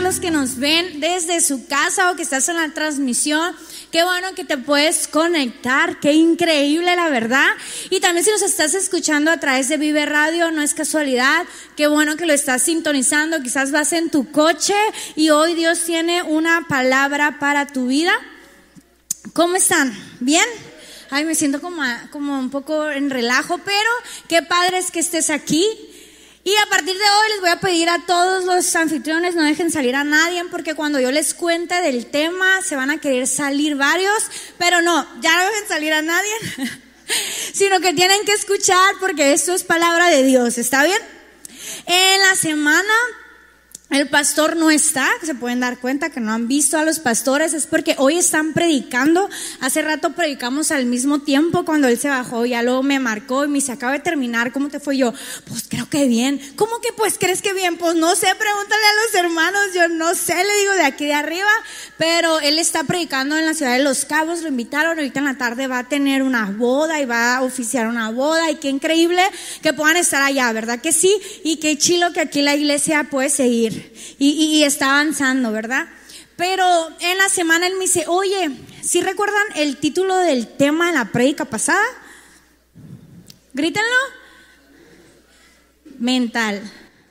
a los que nos ven desde su casa o que estás en la transmisión. Qué bueno que te puedes conectar, qué increíble la verdad. Y también si nos estás escuchando a través de Vive Radio, no es casualidad, qué bueno que lo estás sintonizando, quizás vas en tu coche y hoy Dios tiene una palabra para tu vida. ¿Cómo están? ¿Bien? Ay, me siento como, como un poco en relajo, pero qué padre es que estés aquí. Y a partir de hoy les voy a pedir a todos los anfitriones no dejen salir a nadie porque cuando yo les cuente del tema se van a querer salir varios, pero no, ya no dejen salir a nadie, sino que tienen que escuchar porque esto es palabra de Dios, ¿está bien? En la semana el pastor no está, se pueden dar cuenta que no han visto a los pastores, es porque hoy están predicando. Hace rato predicamos al mismo tiempo cuando él se bajó, ya luego me marcó y me dice, acaba de terminar, ¿cómo te fue yo? Pues creo que bien. ¿Cómo que pues crees que bien? Pues no sé, pregúntale a los hermanos, yo no sé, le digo de aquí de arriba, pero él está predicando en la ciudad de Los Cabos, lo invitaron, ahorita en la tarde va a tener una boda y va a oficiar una boda y qué increíble que puedan estar allá, ¿verdad que sí? Y qué chilo que aquí la iglesia puede seguir y, está avanzando, ¿verdad? Pero en la semana él me dice, oye, ¿sí recuerdan el título del tema de la prédica pasada? Grítenlo. Mental,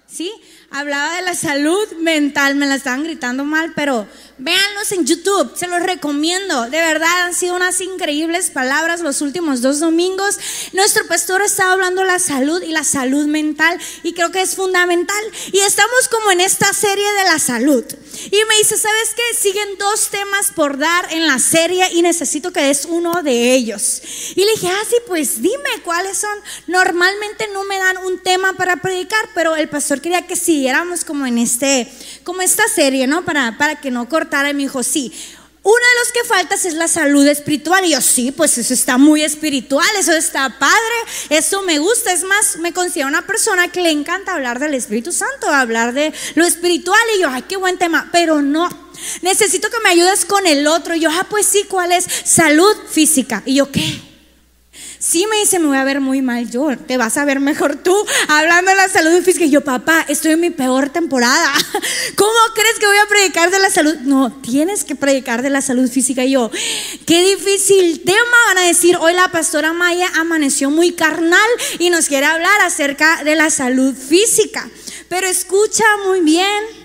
¿sí? Hablaba de la salud mental, me la estaban gritando mal, pero Véanlos en YouTube, se los recomiendo. De verdad han sido unas increíbles palabras los últimos dos domingos. Nuestro pastor está hablando de la salud y la salud mental y creo que es fundamental. Y estamos como en esta serie de la salud. Y me dice, ¿sabes qué? Siguen dos temas por dar en la serie y necesito que des uno de ellos. Y le dije, ah, sí, pues dime cuáles son. Normalmente no me dan un tema para predicar, pero el pastor quería que siguiéramos como en este, como esta serie, ¿no? Para, para que no corte y me dijo, sí, uno de los que faltas es la salud espiritual. Y yo, sí, pues eso está muy espiritual, eso está padre, eso me gusta. Es más, me considero una persona que le encanta hablar del Espíritu Santo, hablar de lo espiritual. Y yo, ay, qué buen tema, pero no. Necesito que me ayudes con el otro. Y yo, ah, pues sí, ¿cuál es? Salud física. Y yo, ¿qué? Sí me dice, me voy a ver muy mal yo, te vas a ver mejor tú hablando de la salud física. Y yo, papá, estoy en mi peor temporada. ¿Cómo crees que voy a predicar de la salud? No, tienes que predicar de la salud física. Yo, qué difícil tema van a decir. Hoy la pastora Maya amaneció muy carnal y nos quiere hablar acerca de la salud física. Pero escucha muy bien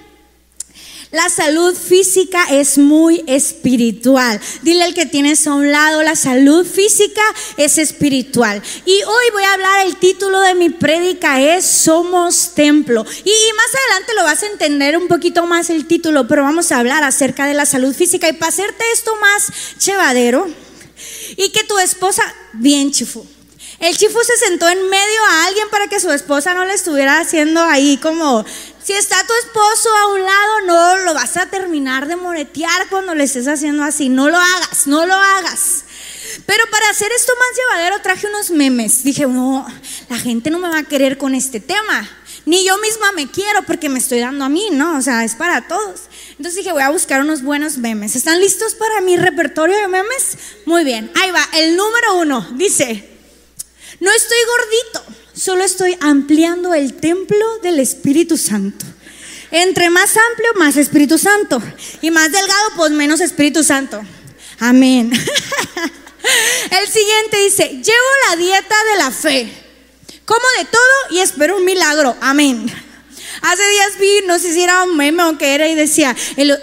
la salud física es muy espiritual. Dile al que tienes a un lado, la salud física es espiritual. Y hoy voy a hablar, el título de mi prédica es Somos Templo. Y, más adelante lo vas a entender un poquito más el título, pero vamos a hablar acerca de la salud física. Y para hacerte esto más chevadero, y que tu esposa, bien chifú. El chifu se sentó en medio a alguien para que su esposa no le estuviera haciendo ahí como si está tu esposo a un lado, no lo vas a terminar de moretear cuando le estés haciendo así. No lo hagas, no lo hagas. Pero para hacer esto más llevadero traje unos memes. Dije, no, la gente no me va a querer con este tema. Ni yo misma me quiero porque me estoy dando a mí, ¿no? O sea, es para todos. Entonces dije, voy a buscar unos buenos memes. ¿Están listos para mi repertorio de memes? Muy bien, ahí va. El número uno dice, no estoy gordito solo estoy ampliando el templo del Espíritu Santo. Entre más amplio, más Espíritu Santo. Y más delgado, pues menos Espíritu Santo. Amén. El siguiente dice, llevo la dieta de la fe. Como de todo y espero un milagro. Amén. Hace días vi, no sé si era un meme o qué era, y decía,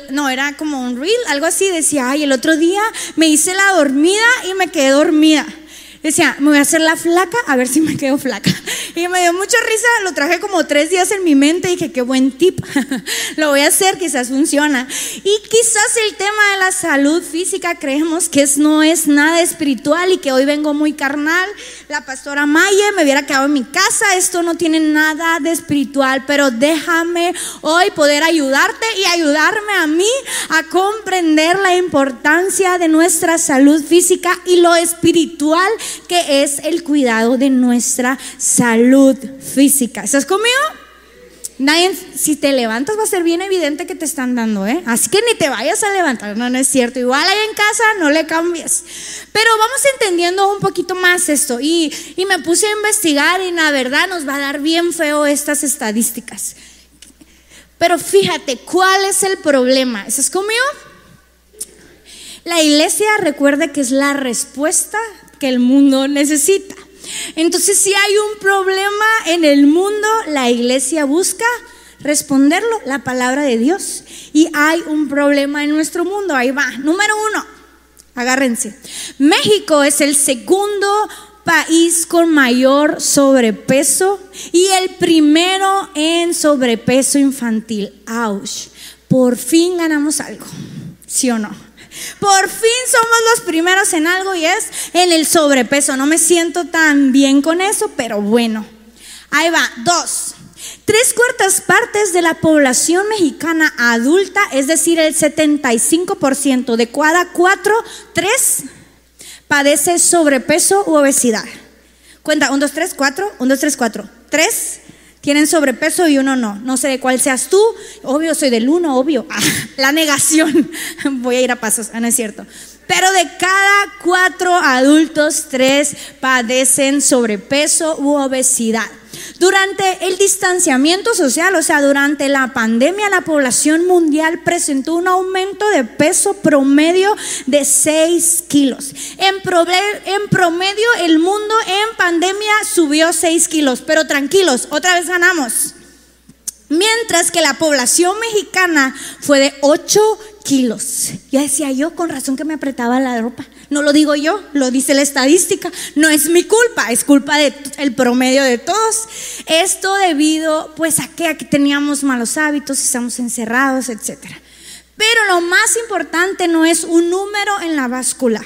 no, era como un reel, algo así. Decía, ay, el otro día me hice la dormida y me quedé dormida. Decía, me voy a hacer la flaca a ver si me quedo flaca. Y me dio mucha risa, lo traje como tres días en mi mente y dije, qué buen tip. lo voy a hacer, quizás funciona. Y quizás el tema de la salud física creemos que es, no es nada espiritual y que hoy vengo muy carnal. La pastora Maye me hubiera quedado en mi casa, esto no tiene nada de espiritual, pero déjame hoy poder ayudarte y ayudarme a mí a comprender la importancia de nuestra salud física y lo espiritual que es el cuidado de nuestra salud física. ¿Estás conmigo? Nadie, si te levantas va a ser bien evidente que te están dando, ¿eh? Así que ni te vayas a levantar, no, no es cierto. Igual ahí en casa no le cambies. Pero vamos entendiendo un poquito más esto. Y, y me puse a investigar y la verdad nos va a dar bien feo estas estadísticas. Pero fíjate, ¿cuál es el problema? ¿Estás conmigo? La iglesia recuerda que es la respuesta que el mundo necesita. Entonces, si hay un problema en el mundo, la iglesia busca responderlo, la palabra de Dios. Y hay un problema en nuestro mundo, ahí va. Número uno, agárrense. México es el segundo país con mayor sobrepeso y el primero en sobrepeso infantil. ¡Auch! Por fin ganamos algo, ¿sí o no? Por fin somos los primeros en algo y es en el sobrepeso. No me siento tan bien con eso, pero bueno. Ahí va. Dos. Tres cuartas partes de la población mexicana adulta, es decir, el 75% de cada cuatro, tres, padece sobrepeso u obesidad. Cuenta, un, dos, tres, cuatro, un, dos, tres, cuatro. Tres tienen sobrepeso y uno no. No sé de cuál seas tú. Obvio, soy del uno, obvio. la negación. Voy a ir a pasos, ah, no es cierto. Pero de cada cuatro adultos, tres padecen sobrepeso u obesidad. Durante el distanciamiento social, o sea, durante la pandemia, la población mundial presentó un aumento de peso promedio de 6 kilos. En, promedio, el mundo en pandemia subió 6 kilos, pero tranquilos, otra vez ganamos. Mientras que la población mexicana fue de 8 kilos. Ya decía yo, con razón que me apretaba la ropa. No lo digo yo, lo dice la estadística. No es mi culpa, es culpa del promedio de todos. Esto debido pues a que aquí teníamos malos hábitos, estamos encerrados, etc. Pero lo más importante no es un número en la báscula.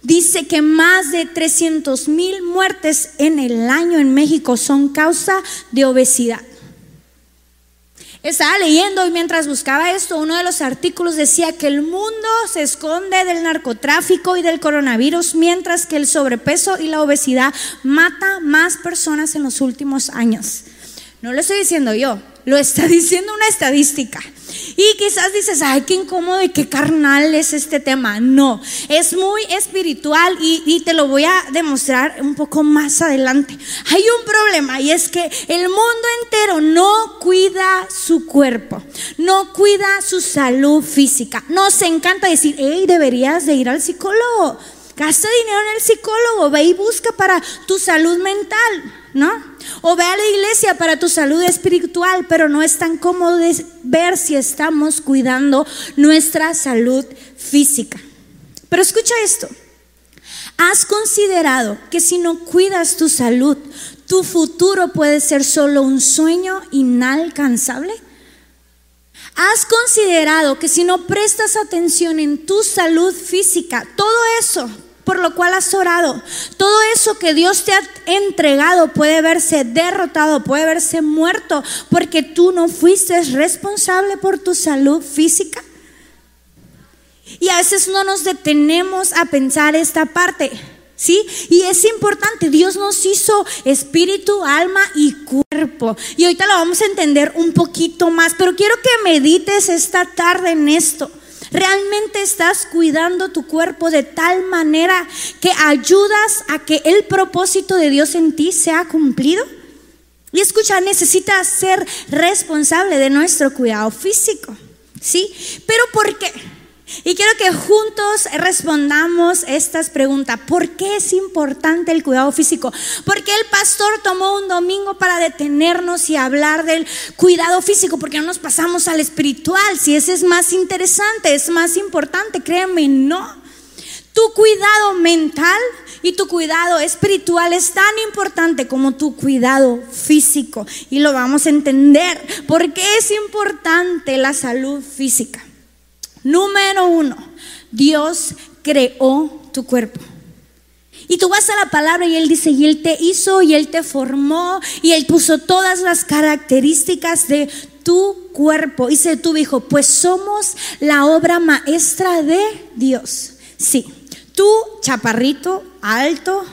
Dice que más de 300 mil muertes en el año en México son causa de obesidad. Estaba leyendo y mientras buscaba esto, uno de los artículos decía que el mundo se esconde del narcotráfico y del coronavirus, mientras que el sobrepeso y la obesidad mata más personas en los últimos años. No lo estoy diciendo yo, lo está diciendo una estadística. Y quizás dices, ay, qué incómodo y qué carnal es este tema. No, es muy espiritual y, y, te lo voy a demostrar un poco más adelante. Hay un problema y es que el mundo entero no su cuerpo, no cuida su salud física. Nos encanta decir, hey, deberías de ir al psicólogo. Gasta dinero en el psicólogo, ve y busca para tu salud mental, ¿no? O ve a la iglesia para tu salud espiritual, pero no es tan cómodo ver si estamos cuidando nuestra salud física. Pero escucha esto. ¿Has considerado que si no cuidas tu salud, tu futuro puede ser solo un sueño inalcanzable? ¿Has considerado que si no prestas atención en tu salud física, todo eso por lo cual has orado. Todo eso que Dios te ha entregado puede verse derrotado, puede verse muerto, porque tú no fuiste responsable por tu salud física. Y a veces no nos detenemos a pensar esta parte. ¿Sí? Y es importante, Dios nos hizo espíritu, alma y cuerpo. Y ahorita lo vamos a entender un poquito más, pero quiero que medites esta tarde en esto. ¿Realmente estás cuidando tu cuerpo de tal manera que ayudas a que el propósito de Dios en ti sea cumplido? Y escucha, necesitas ser responsable de nuestro cuidado físico. ¿Sí? Pero ¿por qué? Y quiero que juntos respondamos estas preguntas. ¿Por qué es importante el cuidado físico? ¿Por qué el pastor tomó un domingo para detenernos y hablar del cuidado físico? Porque no nos pasamos al espiritual. Si ese es más interesante, es más importante, créeme, no. Tu cuidado mental y tu cuidado espiritual es tan importante como tu cuidado físico. Y lo vamos a entender. ¿Por qué es importante la salud física? Número uno, Dios creó tu cuerpo. Y tú vas a la palabra y Él dice, y Él te hizo, y Él te formó, y Él puso todas las características de tu cuerpo. Y se tú dijo, pues somos la obra maestra de Dios. Sí, tú, chaparrito, alto,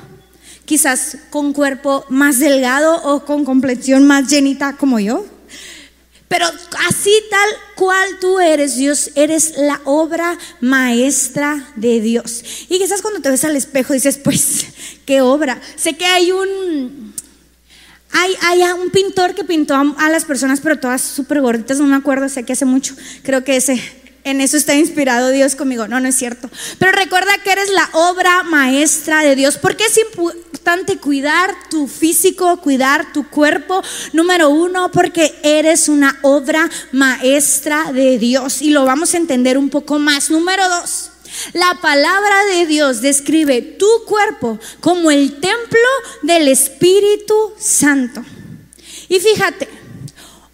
quizás con cuerpo más delgado o con complexión más llenita como yo, pero así tal cual tú eres, Dios, eres la obra maestra de Dios. Y quizás cuando te ves al espejo dices, pues, ¿qué obra? Sé que hay un, Hay, hay un pintor que pintó a, las personas, pero todas súper gorditas, no me acuerdo, sé que hace mucho. Creo que ese, en eso está inspirado Dios conmigo. No, no es cierto. Pero recuerda que eres la obra maestra de Dios. ¿Por qué es cuidar tu físico, cuidar tu cuerpo? Número uno, porque eres una obra maestra de Dios. Y lo vamos a entender un poco más. Número dos. La palabra de Dios describe tu cuerpo como el templo del Espíritu Santo. Y fíjate,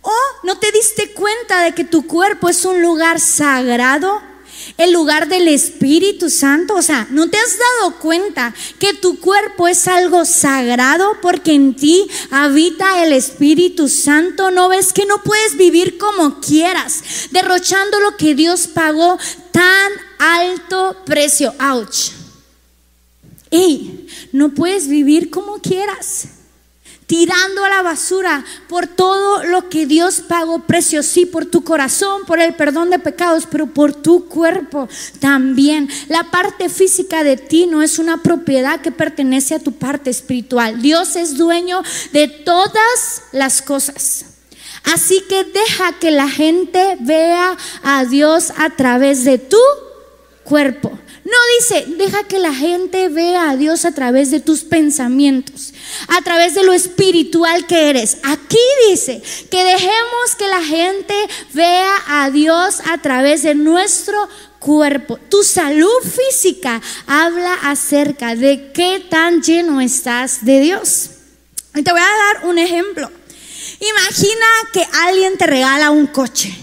¿o no te diste cuenta de que tu cuerpo es un lugar sagrado? El lugar del Espíritu Santo. O sea, ¿no te has dado cuenta que tu cuerpo es algo sagrado porque en ti habita el Espíritu Santo? ¿No ves que no puedes vivir como quieras, derrochando lo que Dios pagó tan alto precio? Ouch. Y no puedes vivir como quieras tirando a la basura por todo lo que Dios pagó precio, sí, por tu corazón, por el perdón de pecados, pero por tu cuerpo también. La parte física de ti no es una propiedad que pertenece a tu parte espiritual. Dios es dueño de todas las cosas. Así que deja que la gente vea a Dios a través de tu cuerpo. No dice, deja que la gente vea a Dios a través de tus pensamientos, a través de lo espiritual que eres. Aquí dice que dejemos que la gente vea a Dios a través de nuestro cuerpo. Tu salud física habla acerca de qué tan lleno estás de Dios. Te voy a dar un ejemplo. Imagina que alguien te regala un coche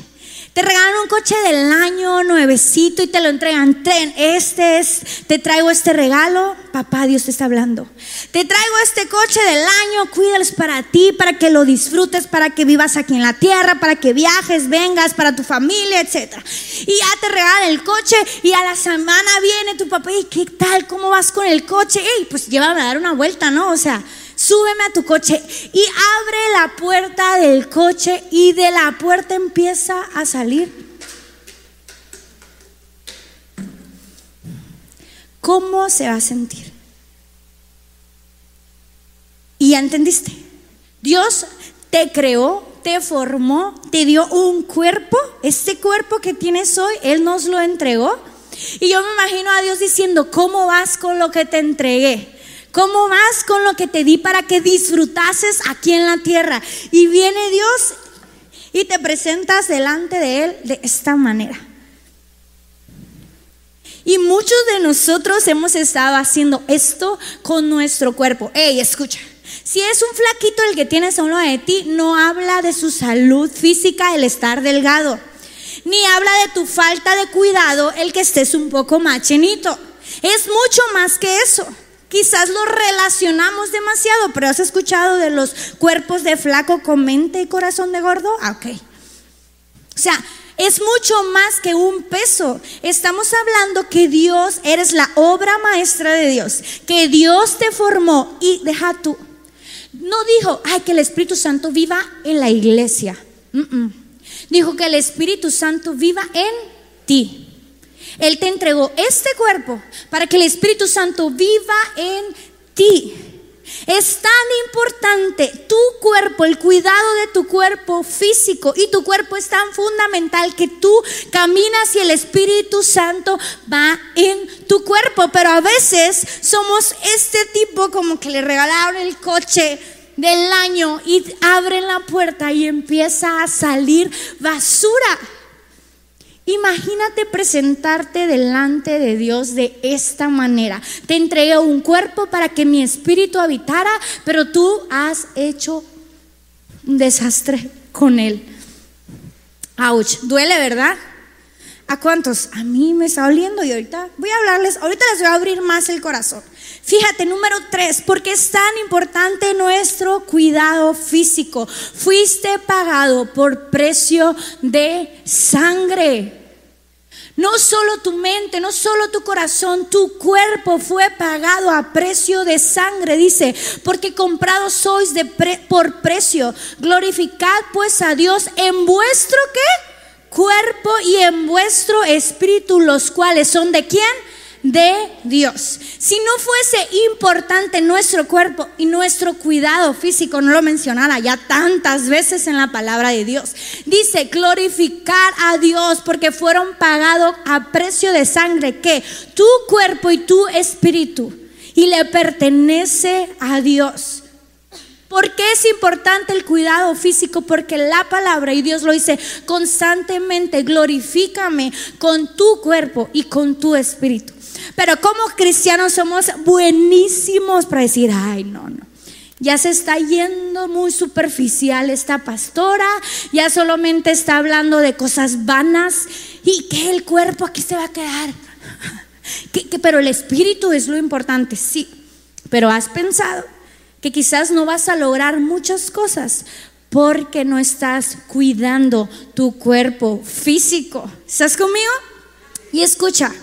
te regalan un coche del año nuevecito y te lo entregan. Ten, este es, te traigo este regalo. Papá, Dios te está hablando. Te traigo este coche del año, cuídalos para ti, para que lo disfrutes, para que vivas aquí en la tierra, para que viajes, vengas, para tu familia, etc. Y ya te regalan el coche y a la semana viene tu papá y ¿qué tal? ¿Cómo vas con el coche? Y pues llévame a dar una vuelta, ¿no? O sea, súbeme a tu coche y abre la puerta del coche y de la puerta empieza a salir. ¿Cómo se va a sentir? Y ya entendiste. Dios te creó, te formó, te dio un cuerpo. Este cuerpo que tienes hoy, Él nos lo entregó. Y yo me imagino a Dios diciendo, ¿cómo vas con lo que te entregué? ¿Cómo vas con lo que te di para que disfrutases aquí en la tierra? Y viene Dios y te presentas delante de Él de esta manera. Y muchos de nosotros hemos estado haciendo esto con nuestro cuerpo. Ey, escucha. Si es un flaquito el que tienes a uno de ti, no habla de su salud física, el estar delgado. Ni habla de tu falta de cuidado, el que estés un poco machenito. Es mucho más que eso. Quizás lo relacionamos demasiado, pero ¿has escuchado de los cuerpos de flaco con mente y corazón de gordo? Ah, ok. O sea, es mucho más que un peso. Estamos hablando que Dios, eres la obra maestra de Dios, que Dios te formó y deja tú. No dijo, ay, que el Espíritu Santo viva en la iglesia. Dijo que el Espíritu Santo viva en ti. Él te entregó este cuerpo para que el Espíritu Santo viva en ti. Es tan importante tu cuerpo, el cuidado de tu cuerpo físico y tu cuerpo es tan fundamental que tú caminas y el Espíritu Santo va en tu cuerpo. Pero a veces somos este tipo como que le regalaron el coche del año y abren la puerta y empieza a salir basura. Imagínate presentarte delante de Dios de esta manera. Te entregué un cuerpo para que mi espíritu habitara, pero tú has hecho un desastre con él. Ouch, duele, ¿verdad? ¿A cuántos? A mí me está oliendo y ahorita voy a hablarles, ahorita les voy a abrir más el corazón. Fíjate, número tres, porque es tan importante nuestro cuidado físico. Fuiste pagado por precio de sangre. No solo tu mente, no solo tu corazón, tu cuerpo fue pagado a precio de sangre, dice, porque comprados sois de por precio. Glorificad pues a Dios en vuestro qué? Cuerpo y en vuestro espíritu, los cuales son de quién? De Dios. Si no fuese importante nuestro cuerpo y nuestro cuidado físico, no lo mencionara ya tantas veces en la palabra de Dios. Dice, glorificar a Dios porque fueron pagados a precio de sangre que tu cuerpo y tu espíritu y le pertenece a Dios. ¿Por qué es importante el cuidado físico? Porque la palabra, y Dios lo dice constantemente, glorifícame con tu cuerpo y con tu espíritu. Pero como cristianos somos buenísimos para decir, ay, no, no. Ya se está yendo muy superficial esta pastora, ya solamente está hablando de cosas vanas y que el cuerpo aquí se va a quedar. Que, pero el espíritu es lo importante, sí. Pero has pensado que quizás no vas a lograr muchas cosas porque no estás cuidando tu cuerpo físico. ¿Estás conmigo? Y escucha,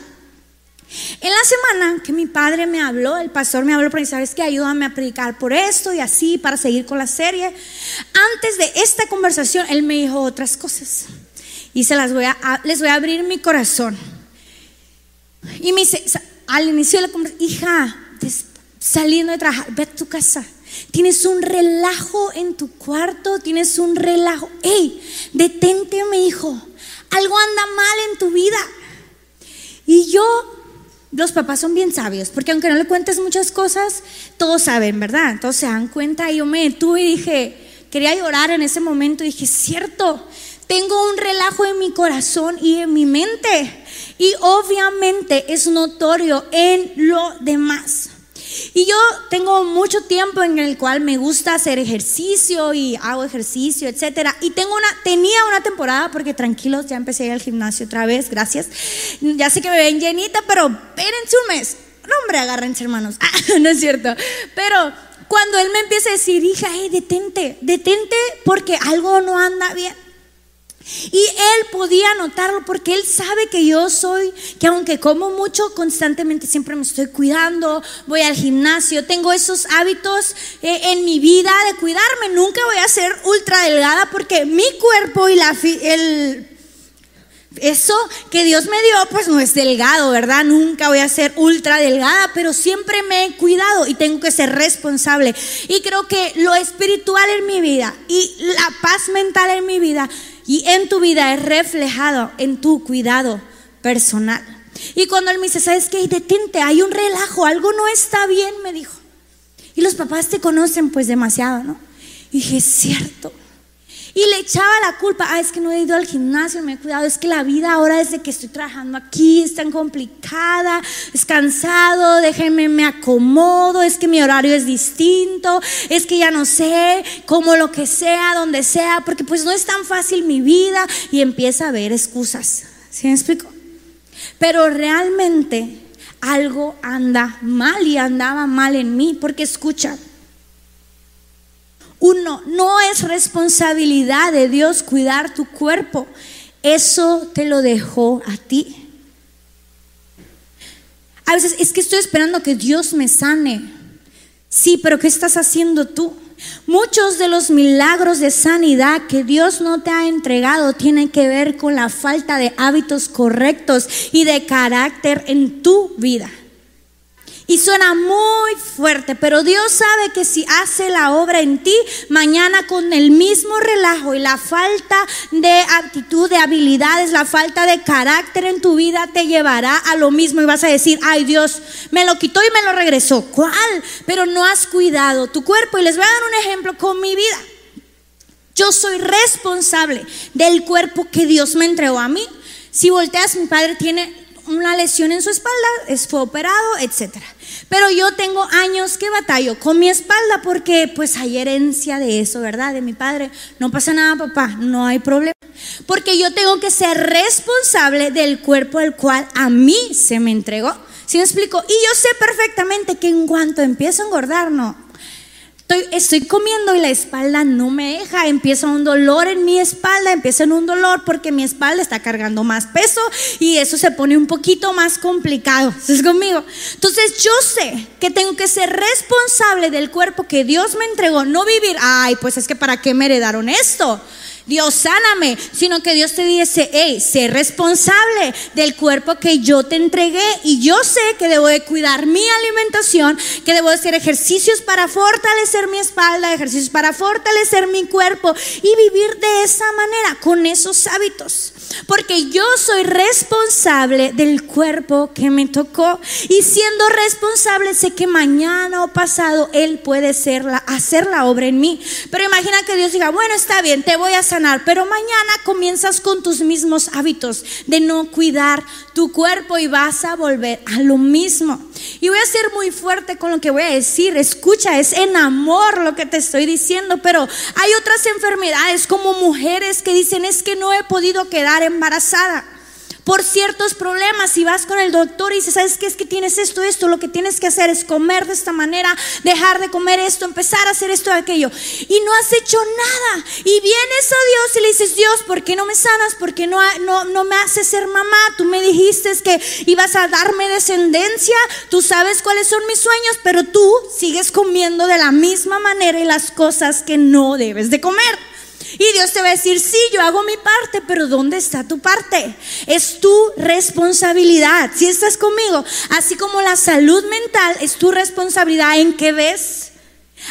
en la semana que mi padre me habló, el pastor me habló, pero sabes que ayúdame a predicar por esto y así para seguir con la serie. Antes de esta conversación, él me dijo otras cosas y se las voy a, les voy a abrir mi corazón. Y me dice, al inicio de la conversación, hija, saliendo de trabajar, ve a tu casa. Tienes un relajo en tu cuarto, tienes un relajo. Hey, detente, mi hijo. Algo anda mal en tu vida. Y yo, los papás son bien sabios, porque aunque no le cuentes muchas cosas, todos saben, ¿verdad? Entonces se dan cuenta y yo me detuve y dije, quería llorar en ese momento y dije, cierto, tengo un relajo en mi corazón y en mi mente. Y obviamente es notorio en lo demás. Y yo tengo mucho tiempo en el cual me gusta hacer ejercicio y hago ejercicio, etcétera. Y tengo una, tenía una temporada, porque tranquilos, ya empecé a al gimnasio otra vez, gracias. Ya sé que me ven llenita, pero espérense un mes. No, hombre, agárrense, hermanos. Ah, no es cierto. Pero cuando él me empieza a decir, hija, detente, detente porque algo no anda bien. Y él podía notarlo porque él sabe que yo soy, que aunque como mucho, constantemente siempre me estoy cuidando, voy al gimnasio, tengo esos hábitos eh, en mi vida de cuidarme. Nunca voy a ser ultra delgada porque mi cuerpo y la, el, eso que Dios me dio, pues no es delgado, ¿verdad? Nunca voy a ser ultra delgada, pero siempre me he cuidado y tengo que ser responsable. Y creo que lo espiritual en mi vida y la paz mental en mi vida y en tu vida es reflejado en tu cuidado personal. Y cuando él me dice, ¿sabes qué? Detente, hay un relajo, algo no está bien, me dijo. Y los papás te conocen pues demasiado, ¿no? Y dije, es cierto. Y le echaba la culpa, ah, es que no he ido al gimnasio, me he cuidado, es que la vida ahora desde que estoy trabajando aquí es tan complicada, es cansado, déjenme, me acomodo, es que mi horario es distinto, es que ya no sé, como lo que sea, donde sea, porque pues no es tan fácil mi vida y empieza a haber excusas. ¿Sí me explico? Pero realmente algo anda mal y andaba mal en mí, porque escucha, uno, no es responsabilidad de Dios cuidar tu cuerpo. Eso te lo dejó a ti. A veces es que estoy esperando que Dios me sane. Sí, pero ¿qué estás haciendo tú? Muchos de los milagros de sanidad que Dios no te ha entregado tienen que ver con la falta de hábitos correctos y de carácter en tu vida. Y suena muy fuerte, pero Dios sabe que si hace la obra en ti, mañana con el mismo relajo y la falta de actitud, de habilidades, la falta de carácter en tu vida te llevará a lo mismo y vas a decir, ay Dios, me lo quitó y me lo regresó. ¿Cuál? Pero no has cuidado tu cuerpo. Y les voy a dar un ejemplo con mi vida. Yo soy responsable del cuerpo que Dios me entregó a mí. Si volteas, mi padre tiene una lesión en su espalda, fue operado, etcétera. Pero yo tengo años que batallo con mi espalda porque pues hay herencia de eso, ¿verdad? De mi padre. No pasa nada, papá, no hay problema. Porque yo tengo que ser responsable del cuerpo al cual a mí se me entregó. ¿Sí me explico? Y yo sé perfectamente que en cuanto empiezo a engordar, no, Estoy, comiendo y la espalda no me deja, empieza un dolor en mi espalda, empieza en un dolor porque mi espalda está cargando más peso y eso se pone un poquito más complicado. ¿Estás conmigo? Entonces yo sé que tengo que ser responsable del cuerpo que Dios me entregó, no vivir, ay, pues es que para qué me heredaron esto. Dios sáname, sino que Dios te dice, hey, sé responsable del cuerpo que yo te entregué y yo sé que debo de cuidar mi alimentación, que debo de hacer ejercicios para fortalecer mi espalda, ejercicios para fortalecer mi cuerpo y vivir de esa manera, con esos hábitos. Porque yo soy responsable del cuerpo que me tocó. Y siendo responsable, sé que mañana o pasado Él puede ser hacer la obra en mí. Pero imagina que Dios diga, bueno, está bien, te voy a Pero mañana comienzas con tus mismos hábitos de no cuidar tu cuerpo y vas a volver a lo mismo. Y voy a ser muy fuerte con lo que voy a decir. Escucha, es en amor lo que te estoy diciendo. Pero hay otras enfermedades como mujeres que dicen, es que no he podido quedar embarazada por ciertos problemas. Si vas con el doctor y dices, ¿sabes qué? Es que tienes esto, esto, lo que tienes que hacer es comer de esta manera, dejar de comer esto, empezar a hacer esto, aquello. Y no has hecho nada. Y vienes a Dios y le dices, Dios, ¿por qué no me sanas? ¿Por qué no, no, no me haces ser mamá? Tú me dijiste que ibas a darme descendencia. Tú sabes cuáles son mis sueños, pero tú sigues comiendo de la misma manera y las cosas que no debes de comer. Y Dios te va a decir, sí, yo hago mi parte, pero ¿dónde está tu parte? Es tu responsabilidad. Si estás conmigo, así como la salud mental es tu responsabilidad en qué ves.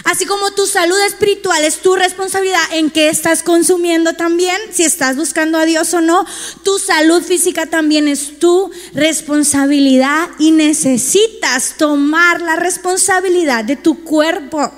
Así como tu salud espiritual es tu responsabilidad en qué estás consumiendo también, si estás buscando a Dios o no, tu salud física también es tu responsabilidad y necesitas tomar la responsabilidad de tu cuerpo.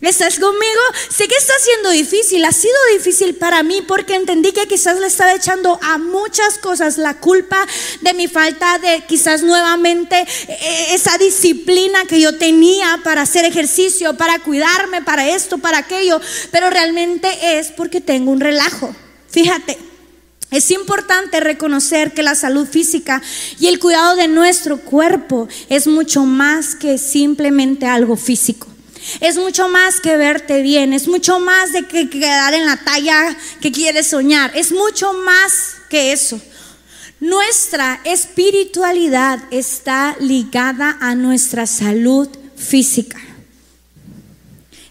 ¿Estás conmigo? Sé que está siendo difícil, ha sido difícil para mí porque entendí que quizás le estaba echando a muchas cosas la culpa de mi falta de quizás nuevamente eh, esa disciplina que yo tenía para hacer ejercicio, para cuidarme, para esto, para aquello, pero realmente es porque tengo un relajo. Fíjate. Es importante reconocer que la salud física y el cuidado de nuestro cuerpo es mucho más que simplemente algo físico. Es mucho más que verte bien, es mucho más de que quedar en la talla que quieres soñar, es mucho más que eso. Nuestra espiritualidad está ligada a nuestra salud física.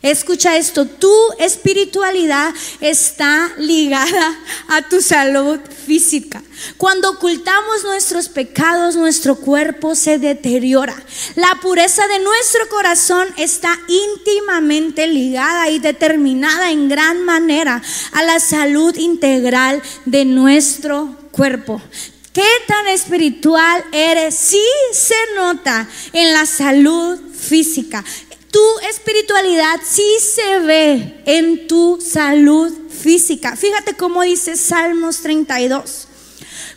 Escucha esto, tu espiritualidad está ligada a tu salud física. Cuando ocultamos nuestros pecados, nuestro cuerpo se deteriora. La pureza de nuestro corazón está íntimamente ligada y determinada en gran manera a la salud integral de nuestro cuerpo. ¿Qué tan espiritual eres? Sí se nota en la salud física. Tu espiritualidad sí se ve en tu salud física. Fíjate cómo dice Salmos 32.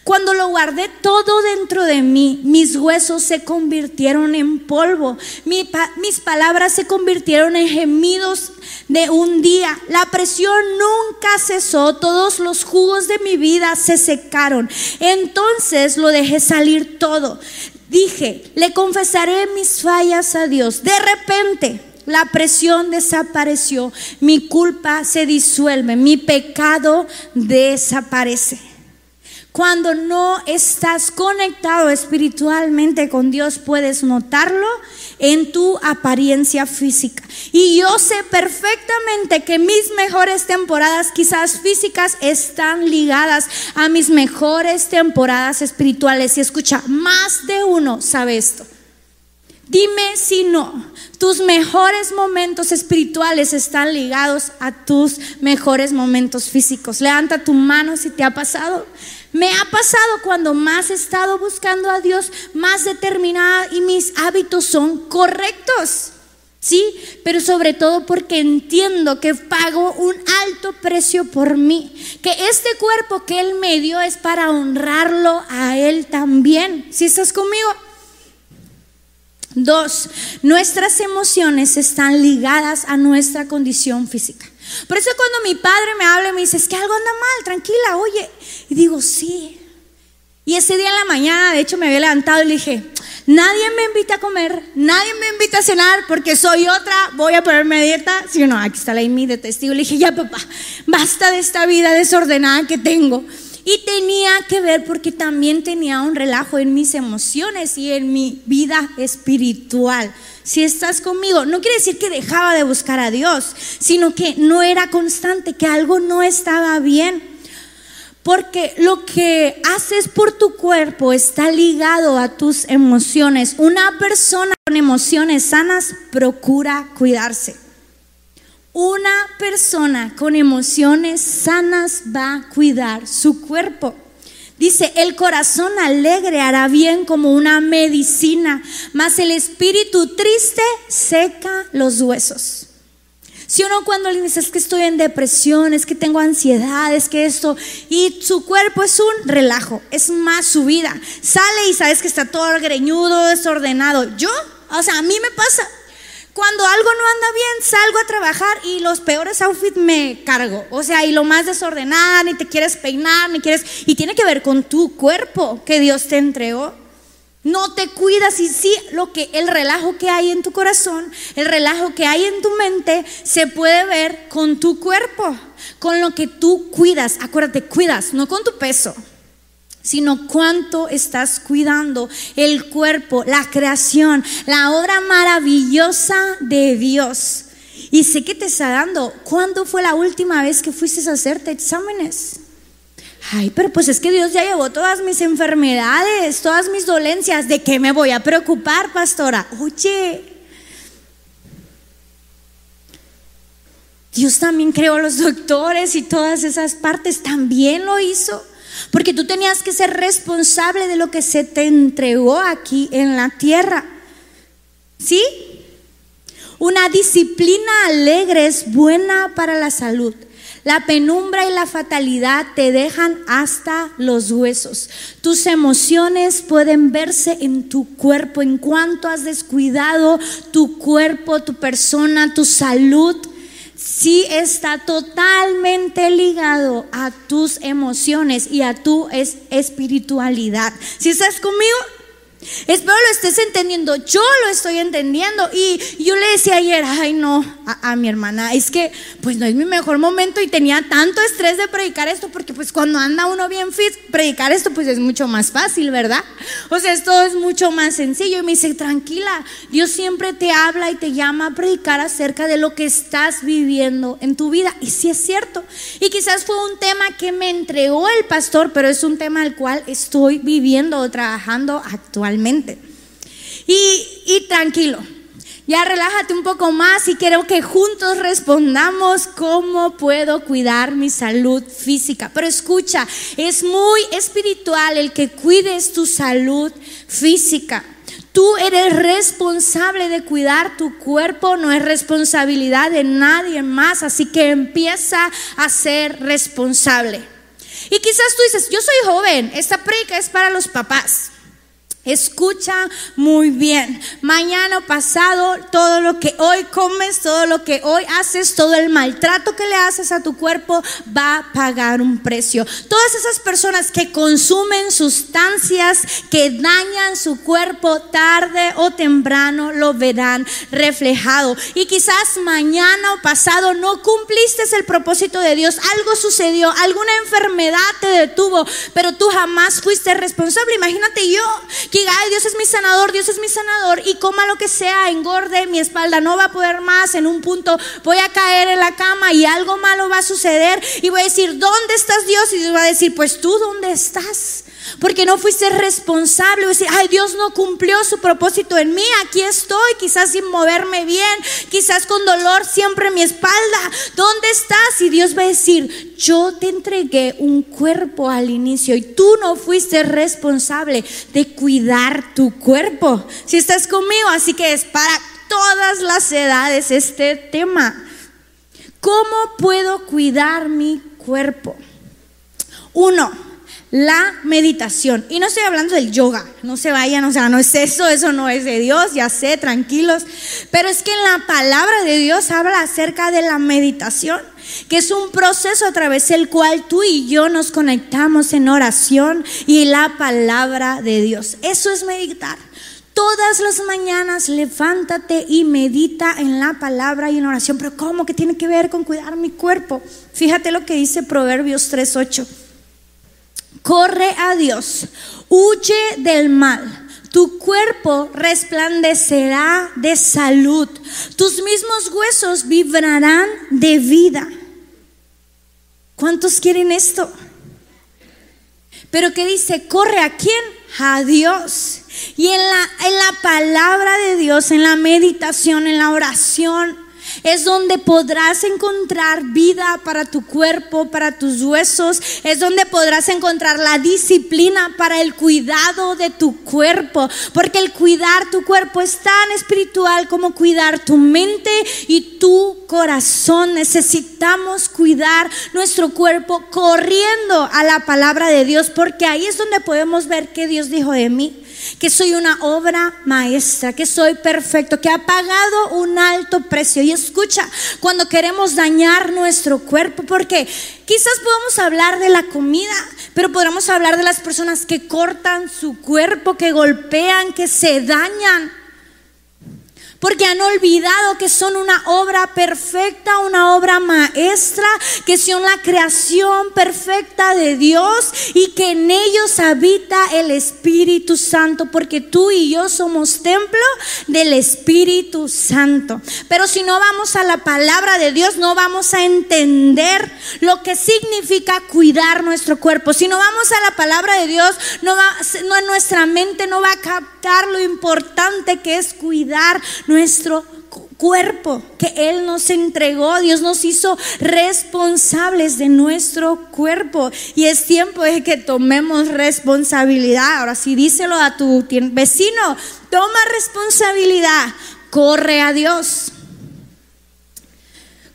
Cuando lo guardé todo dentro de mí, mis huesos se convirtieron en polvo, mis palabras se convirtieron en gemidos de un día. La presión nunca cesó, todos los jugos de mi vida se secaron. Entonces lo dejé salir todo. Dije, le confesaré mis fallas a Dios. De repente, la presión desapareció, mi culpa se disuelve, mi pecado desaparece. Cuando no estás conectado espiritualmente con Dios, puedes notarlo en tu apariencia física. Y yo sé perfectamente que mis mejores temporadas, quizás físicas, están ligadas a mis mejores temporadas espirituales. Y escucha, más de uno sabe esto. Dime si no, tus mejores momentos espirituales están ligados a tus mejores momentos físicos. Levanta tu mano si te ha pasado. Me ha pasado cuando más he estado buscando a Dios, más determinada y mis hábitos son correctos. Sí, pero sobre todo porque entiendo que pago un alto precio por mí, que este cuerpo que Él me dio es para honrarlo a Él también. ¿Sí estás conmigo? Dos, nuestras emociones están ligadas a nuestra condición física. Por eso cuando mi padre me habla y me dice, es que algo anda mal, tranquila, oye. Y digo, sí. Y ese día en la mañana, de hecho, me había levantado y le dije, nadie me invita a comer, nadie me invita a cenar porque soy otra, voy a ponerme dieta. Sí, no, aquí está la Amy de testigo. Le dije, ya papá, basta de esta vida desordenada que tengo. Y tenía que ver porque también tenía un relajo en mis emociones y en mi vida espiritual. Si estás conmigo, no quiere decir que dejaba de buscar a Dios, sino que no era constante, que algo no estaba bien. Porque lo que haces por tu cuerpo está ligado a tus emociones. Una persona con emociones sanas procura cuidarse. Una persona con emociones sanas va a cuidar su cuerpo. Dice, el corazón alegre hará bien como una medicina, mas el espíritu triste seca los huesos. Si uno cuando le dice es que estoy en depresión, es que tengo ansiedad, es que esto, y su cuerpo es un relajo, es más su vida. Sale y sabes que está todo greñudo, desordenado. Yo, o sea, a mí me pasa, cuando algo no anda bien, salgo a trabajar y los peores outfits me cargo. O sea, y lo más desordenada, ni te quieres peinar, ni quieres... Y tiene que ver con tu cuerpo que Dios te entregó. No te cuidas y sí, lo que el relajo que hay en tu corazón, el relajo que hay en tu mente se puede ver con tu cuerpo, con lo que tú cuidas. Acuérdate, cuidas, no con tu peso, sino cuánto estás cuidando el cuerpo, la creación, la obra maravillosa de Dios. Y sé que te está dando, ¿cuándo fue la última vez que fuiste a hacerte exámenes? Ay, pero pues es que Dios ya llevó todas mis enfermedades, todas mis dolencias. ¿De qué me voy a preocupar, pastora? Oye, Dios también creó los doctores y todas esas partes, también lo hizo. Porque tú tenías que ser responsable de lo que se te entregó aquí en la tierra. ¿Sí? Una disciplina alegre es buena para la salud. La penumbra y la fatalidad te dejan hasta los huesos. Tus emociones pueden verse en tu cuerpo, en cuanto has descuidado tu cuerpo, tu persona, tu salud sí está totalmente ligado a tus emociones y a tu espiritualidad. Si estás conmigo, Espero lo estés entendiendo. Yo lo estoy entendiendo. Y yo le decía ayer, ay no, a, mi hermana, es que pues no es mi mejor momento y tenía tanto estrés de predicar esto porque pues cuando anda uno bien fit, predicar esto pues es mucho más fácil, ¿verdad? O sea, esto es mucho más sencillo. Y me dice, tranquila, Dios siempre te habla y te llama a predicar acerca de lo que estás viviendo en tu vida. Y sí es cierto. Y quizás fue un tema que me entregó el pastor, pero es un tema al cual estoy viviendo o trabajando actualmente. Y, tranquilo, ya relájate un poco más y quiero que juntos respondamos cómo puedo cuidar mi salud física. Pero escucha, es muy espiritual el que cuides tu salud física. Tú eres responsable de cuidar tu cuerpo, no es responsabilidad de nadie más, así que empieza a ser responsable. Y quizás tú dices, yo soy joven, esta predica es para los papás. Escucha muy bien. Mañana pasado, todo lo que hoy comes, todo lo que hoy haces, todo el maltrato que le haces a tu cuerpo va a pagar un precio. Todas esas personas que consumen sustancias que dañan su cuerpo tarde o temprano lo verán reflejado. Y quizás mañana o pasado no cumpliste el propósito de Dios. Algo sucedió, alguna enfermedad te detuvo, pero tú jamás fuiste responsable. Imagínate yo que ay, Dios es mi sanador, Dios es mi sanador, y coma lo que sea, engorde mi espalda, no va a poder más, en un punto voy a caer en la cama y algo malo va a suceder, y voy a decir, ¿dónde estás Dios? Y Dios va a decir, pues tú, ¿dónde estás? Porque no fuiste responsable. Decir, ay, Dios no cumplió su propósito en mí. Aquí estoy, quizás sin moverme bien, quizás con dolor siempre en mi espalda. ¿Dónde estás? Y Dios va a decir, yo te entregué un cuerpo al inicio y tú no fuiste responsable de cuidar tu cuerpo. Si estás conmigo, así que es para todas las edades este tema. ¿Cómo puedo cuidar mi cuerpo? Uno, la meditación. Y no estoy hablando del yoga, no se vayan, o sea, no es eso, eso no es de Dios, ya sé, tranquilos. Pero es que en la palabra de Dios habla acerca de la meditación, que es un proceso a través del cual tú y yo nos conectamos en oración y la palabra de Dios. Eso es meditar. Todas las mañanas levántate y medita en la palabra y en oración. Pero ¿cómo que tiene que ver con cuidar mi cuerpo? Fíjate lo que dice Proverbios 3.8 corre a Dios, huye del mal. tu cuerpo resplandecerá de salud, tus mismos huesos vibrarán de vida. ¿Cuántos quieren esto? Pero que dice, corre a quién? A Dios. Y en la, en la palabra de Dios, en la meditación, en la oración, es donde podrás encontrar vida para tu cuerpo, para tus huesos. Es donde podrás encontrar la disciplina para el cuidado de tu cuerpo. Porque el cuidar tu cuerpo es tan espiritual como cuidar tu mente y tu corazón. Necesitamos cuidar nuestro cuerpo corriendo a la palabra de Dios. Porque ahí es donde podemos ver qué Dios dijo de mí que soy una obra maestra, que soy perfecto, que ha pagado un alto precio. Y escucha, cuando queremos dañar nuestro cuerpo, porque quizás podemos hablar de la comida, pero podemos hablar de las personas que cortan su cuerpo, que golpean, que se dañan porque han olvidado que son una obra perfecta, una obra maestra, que son la creación perfecta de Dios y que en ellos habita el Espíritu Santo, porque tú y yo somos templo del Espíritu Santo. Pero si no vamos a la palabra de Dios, no vamos a entender lo que significa cuidar nuestro cuerpo. Si no vamos a la palabra de Dios, no va, nuestra mente no va a captar lo importante que es cuidar nuestro cuerpo que Él nos entregó. Dios nos hizo responsables de nuestro cuerpo. Y es tiempo de que tomemos responsabilidad. Ahora sí, díselo a tu vecino, toma responsabilidad, corre a Dios.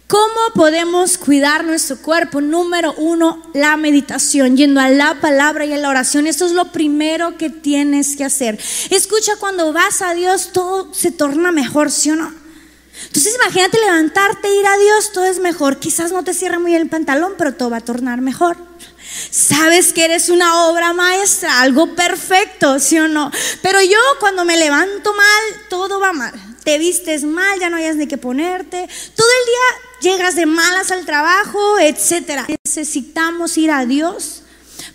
¿Cómo podemos cuidar nuestro cuerpo? Número uno, la meditación, yendo a la palabra y a la oración. Esto es lo primero que tienes que hacer. Escucha, cuando vas a Dios, todo se torna mejor, ¿sí o no? Entonces imagínate levantarte, ir a Dios, todo es mejor. Quizás no te cierra muy el pantalón, pero todo va a tornar mejor. Sabes que eres una obra maestra, algo perfecto, ¿sí o no? Pero yo cuando me levanto mal, todo va mal. Te vistes mal, ya no hayas ni que ponerte. Todo el día llegas de malas al trabajo, etcétera. Necesitamos ir a Dios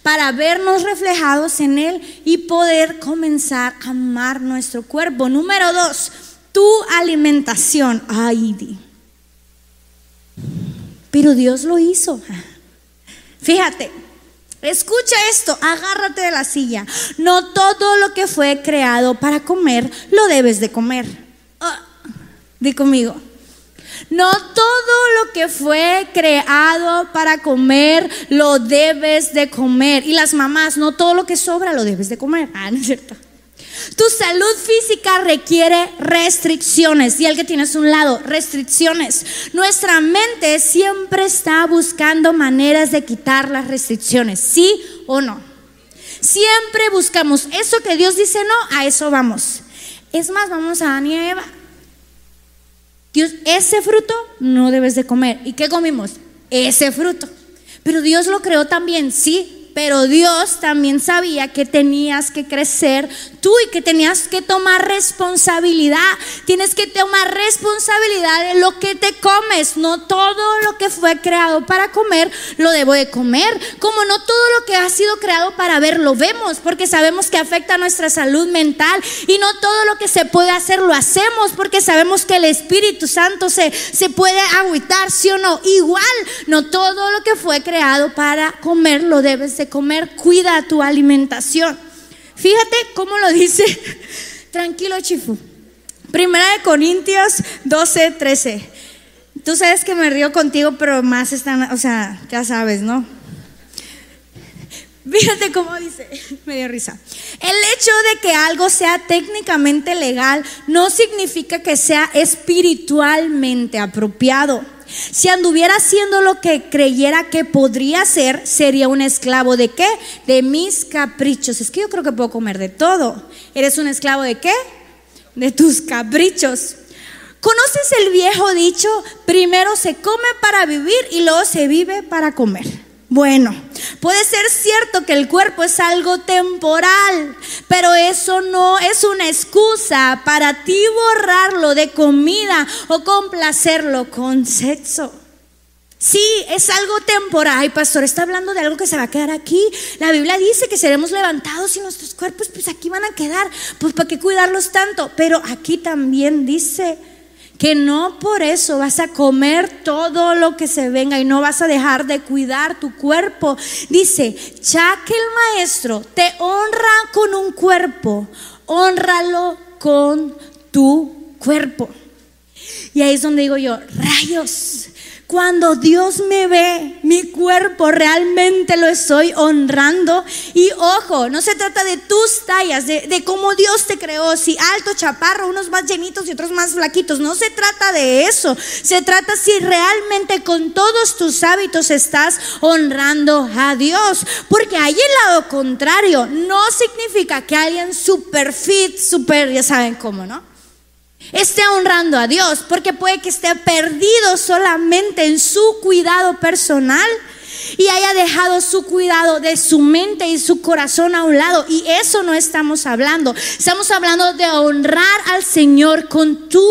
para vernos reflejados en Él y poder comenzar a amar nuestro cuerpo. Número dos, tu alimentación. Ay. Pero Dios lo hizo. Fíjate, escucha esto, agárrate de la silla. No todo lo que fue creado para comer lo debes de comer. Ah, di conmigo. No todo lo que fue creado para comer lo debes de comer. Y las mamás, no todo lo que sobra lo debes de comer. Ah, no es cierto. Tu salud física requiere restricciones. Y el que tienes un lado, restricciones. Nuestra mente siempre está buscando maneras de quitar las restricciones, ¿sí o no? Siempre buscamos eso que Dios dice no, a eso vamos. Es más, vamos a Dani y Eva. Dios, ese fruto no debes de comer. ¿Y qué comimos? Ese fruto. Pero Dios lo creó también, sí, pero Dios también sabía que tenías que crecer tú y que tenías que tomar responsabilidad. Tienes que tomar responsabilidad de lo que te comes. No todo lo que fue creado para comer lo debo de comer. Como no todo lo que ha sido creado para ver lo vemos, porque sabemos que afecta a nuestra salud mental. Y no todo lo que se puede hacer lo hacemos, porque sabemos que el Espíritu Santo se, se puede agüitar, sí o no. Igual, no todo lo que fue creado para comer lo debes de comer, cuida tu alimentación. Fíjate cómo lo dice, tranquilo Chifu. Primera de Corintios 12, 13. Tú sabes que me río contigo, pero más están, o sea, ya sabes, ¿no? Fíjate cómo dice, me dio risa. El hecho de que algo sea técnicamente legal no significa que sea espiritualmente apropiado. Si anduviera haciendo lo que creyera que podría ser, sería un esclavo de qué? De mis caprichos. Es que yo creo que puedo comer de todo. ¿Eres un esclavo de qué? De tus caprichos. ¿Conoces el viejo dicho, primero se come para vivir y luego se vive para comer? Bueno, puede ser cierto que el cuerpo es algo temporal, pero eso no es una excusa para ti borrarlo de comida o complacerlo con sexo. Sí, es algo temporal. Ay, pastor, está hablando de algo que se va a quedar aquí. La Biblia dice que seremos levantados y nuestros cuerpos, pues aquí van a quedar. Pues para qué cuidarlos tanto. Pero aquí también dice que no por eso vas a comer todo lo que se venga y no vas a dejar de cuidar tu cuerpo. Dice, ya que el maestro te honra con un cuerpo, honralo con tu cuerpo. Y ahí es donde digo yo, rayos, cuando Dios me ve, mi cuerpo realmente lo estoy honrando. Y ojo, no se trata de tus tallas, de, cómo Dios te creó, si alto, chaparro, unos más llenitos y otros más flaquitos. No se trata de eso. Se trata si realmente con todos tus hábitos estás honrando a Dios. Porque hay el lado contrario. No significa que alguien super fit, super, ya saben cómo, ¿no? Esté honrando a Dios, porque puede que esté perdido solamente en su cuidado personal y haya dejado su cuidado de su mente y su corazón a un lado. Y eso no estamos hablando. Estamos hablando de honrar al Señor con tu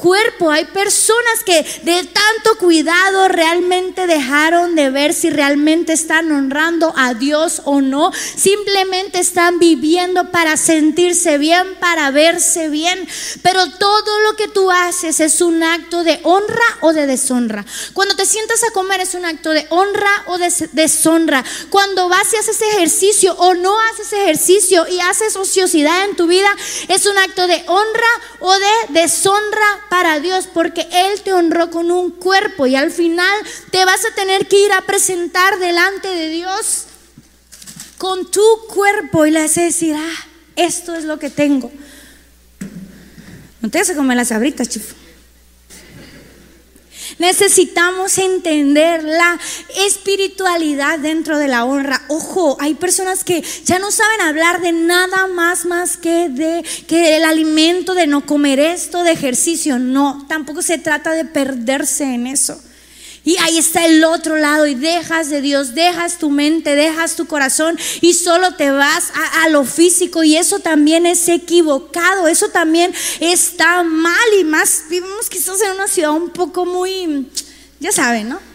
cuerpo. Hay personas que de tanto cuidado realmente dejaron de ver si realmente están honrando a Dios o no. Simplemente están viviendo para sentirse bien, para verse bien. Pero todo lo que es un acto de honra o de deshonra. Cuando te sientas a comer es un acto de honra o de deshonra. Cuando vas y haces ejercicio o no haces ejercicio y haces ociosidad en tu vida, es un acto de honra o de deshonra para Dios porque Él te honró con un cuerpo y al final te vas a tener que ir a presentar delante de Dios con tu cuerpo y le vas decir, ah, esto es lo que tengo. No te comer las sabritas, chifo. Necesitamos entender la espiritualidad dentro de la honra. Ojo, hay personas que ya no saben hablar de nada más más que de que el alimento de no comer esto, de ejercicio. No, tampoco se trata de perderse en eso. Y ahí está el otro lado y dejas de Dios, dejas tu mente, dejas tu corazón y solo te vas a, lo físico y eso también es equivocado, eso también está mal y más vivimos quizás en una ciudad un poco muy, ya saben, ¿no?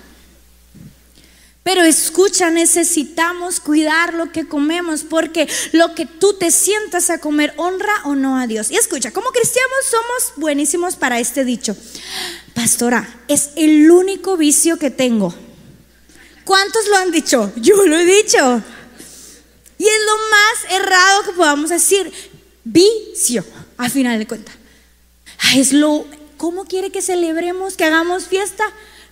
Pero escucha, necesitamos cuidar lo que comemos porque lo que tú te sientas a comer honra o no a Dios. Y escucha, como cristianos somos buenísimos para este dicho pastora, es el único vicio que tengo. ¿Cuántos lo han dicho? Yo lo he dicho. Y es lo más errado que podamos decir, vicio, a final de cuentas. Es lo, ¿cómo quiere que celebremos, que hagamos fiesta?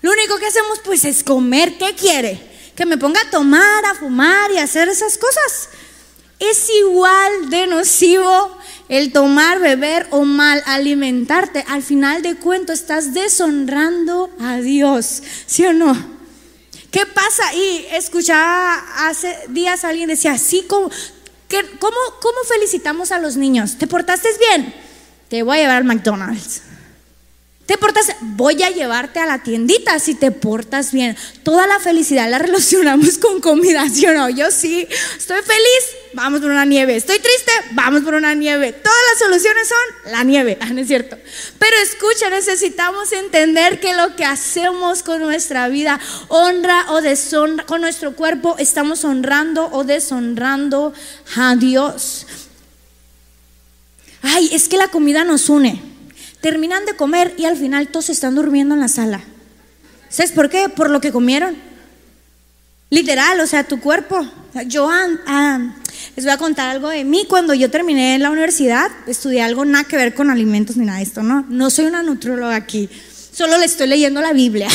Lo único que hacemos pues es comer. ¿Qué quiere? Que me ponga a tomar, a fumar y a hacer esas cosas. Es igual de nocivo el tomar, beber o mal alimentarte, al final de cuentas estás deshonrando a Dios, ¿sí o no? ¿Qué pasa? Y escuchaba hace días alguien decía, así como, ¿cómo, ¿cómo felicitamos a los niños? ¿Te portaste bien? Te voy a llevar al McDonald's. Te portas, voy a llevarte a la tiendita si te portas bien. Toda la felicidad la relacionamos con comida, ¿sí o no? Yo sí, estoy feliz, vamos por una nieve. Estoy triste, vamos por una nieve. Todas las soluciones son la nieve, ¿no es cierto? Pero escucha, necesitamos entender que lo que hacemos con nuestra vida, honra o deshonra, con nuestro cuerpo, estamos honrando o deshonrando a Dios. Ay, es que la comida nos une terminan de comer y al final todos están durmiendo en la sala. ¿Sabes por qué? Por lo que comieron. Literal, o sea, tu cuerpo. Yo ah, les voy a contar algo de mí. Cuando yo terminé la universidad, estudié algo nada que ver con alimentos ni nada de esto, ¿no? No soy una nutrióloga aquí, solo le estoy leyendo la Biblia.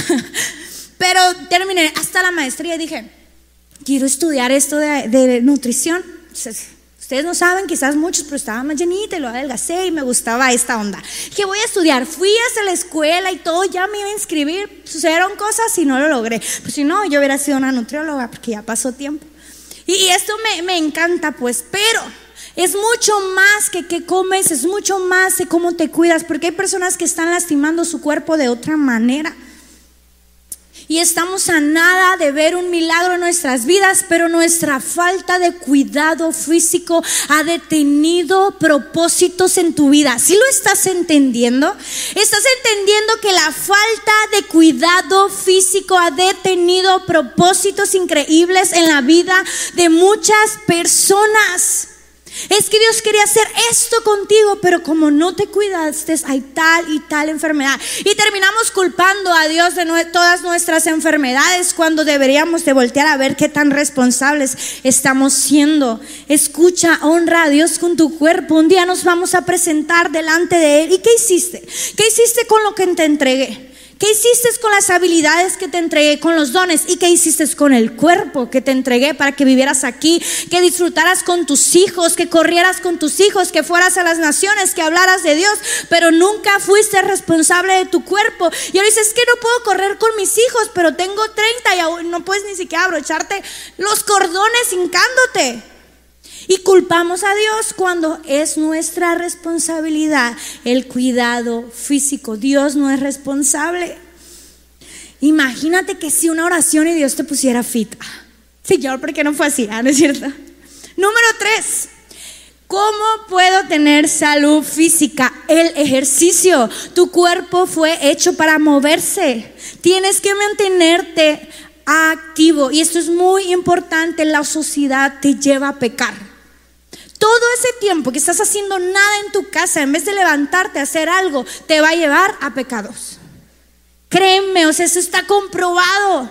Pero terminé hasta la maestría y dije, quiero estudiar esto de, de nutrición. Ustedes no saben, quizás muchos, pero estaba más llenita y lo adelgacé y me gustaba esta onda. Que voy a estudiar, fui hasta la escuela y todo, ya me iba a inscribir, sucedieron cosas y no lo logré. Pues si no, yo hubiera sido una nutrióloga porque ya pasó tiempo. Y, esto me, me encanta, pues, pero es mucho más que qué comes, es mucho más de cómo te cuidas, porque hay personas que están lastimando su cuerpo de otra manera. Y estamos a nada de ver un milagro en nuestras vidas, pero nuestra falta de cuidado físico ha detenido propósitos en tu vida. ¿Sí lo estás entendiendo? ¿Estás entendiendo que la falta de cuidado físico ha detenido propósitos increíbles en la vida de muchas personas? Es que Dios quería hacer esto contigo, pero como no te cuidaste, hay tal y tal enfermedad. Y terminamos culpando a Dios de todas nuestras enfermedades cuando deberíamos de voltear a ver qué tan responsables estamos siendo. Escucha, honra a Dios con tu cuerpo. Un día nos vamos a presentar delante de Él. ¿Y qué hiciste? ¿Qué hiciste con lo que te entregué? ¿Qué hiciste con las habilidades que te entregué, con los dones? ¿Y qué hiciste con el cuerpo que te entregué para que vivieras aquí, que disfrutaras con tus hijos, que corrieras con tus hijos, que fueras a las naciones, que hablaras de Dios, pero nunca fuiste responsable de tu cuerpo? Y ahora dices, es que no puedo correr con mis hijos, pero tengo 30 y aún no puedes ni siquiera abrocharte los cordones hincándote. Y culpamos a Dios cuando es nuestra responsabilidad el cuidado físico. Dios no es responsable. Imagínate que si una oración y Dios te pusiera fit. Señor, ¿por qué no fue así? Ah, ¿No es cierto? Número tres. ¿Cómo puedo tener salud física? El ejercicio. Tu cuerpo fue hecho para moverse. Tienes que mantenerte activo. Y esto es muy importante. La sociedad te lleva a pecar. Todo ese tiempo que estás haciendo nada en tu casa, en vez de levantarte a hacer algo, te va a llevar a pecados. Créeme, o sea, eso está comprobado.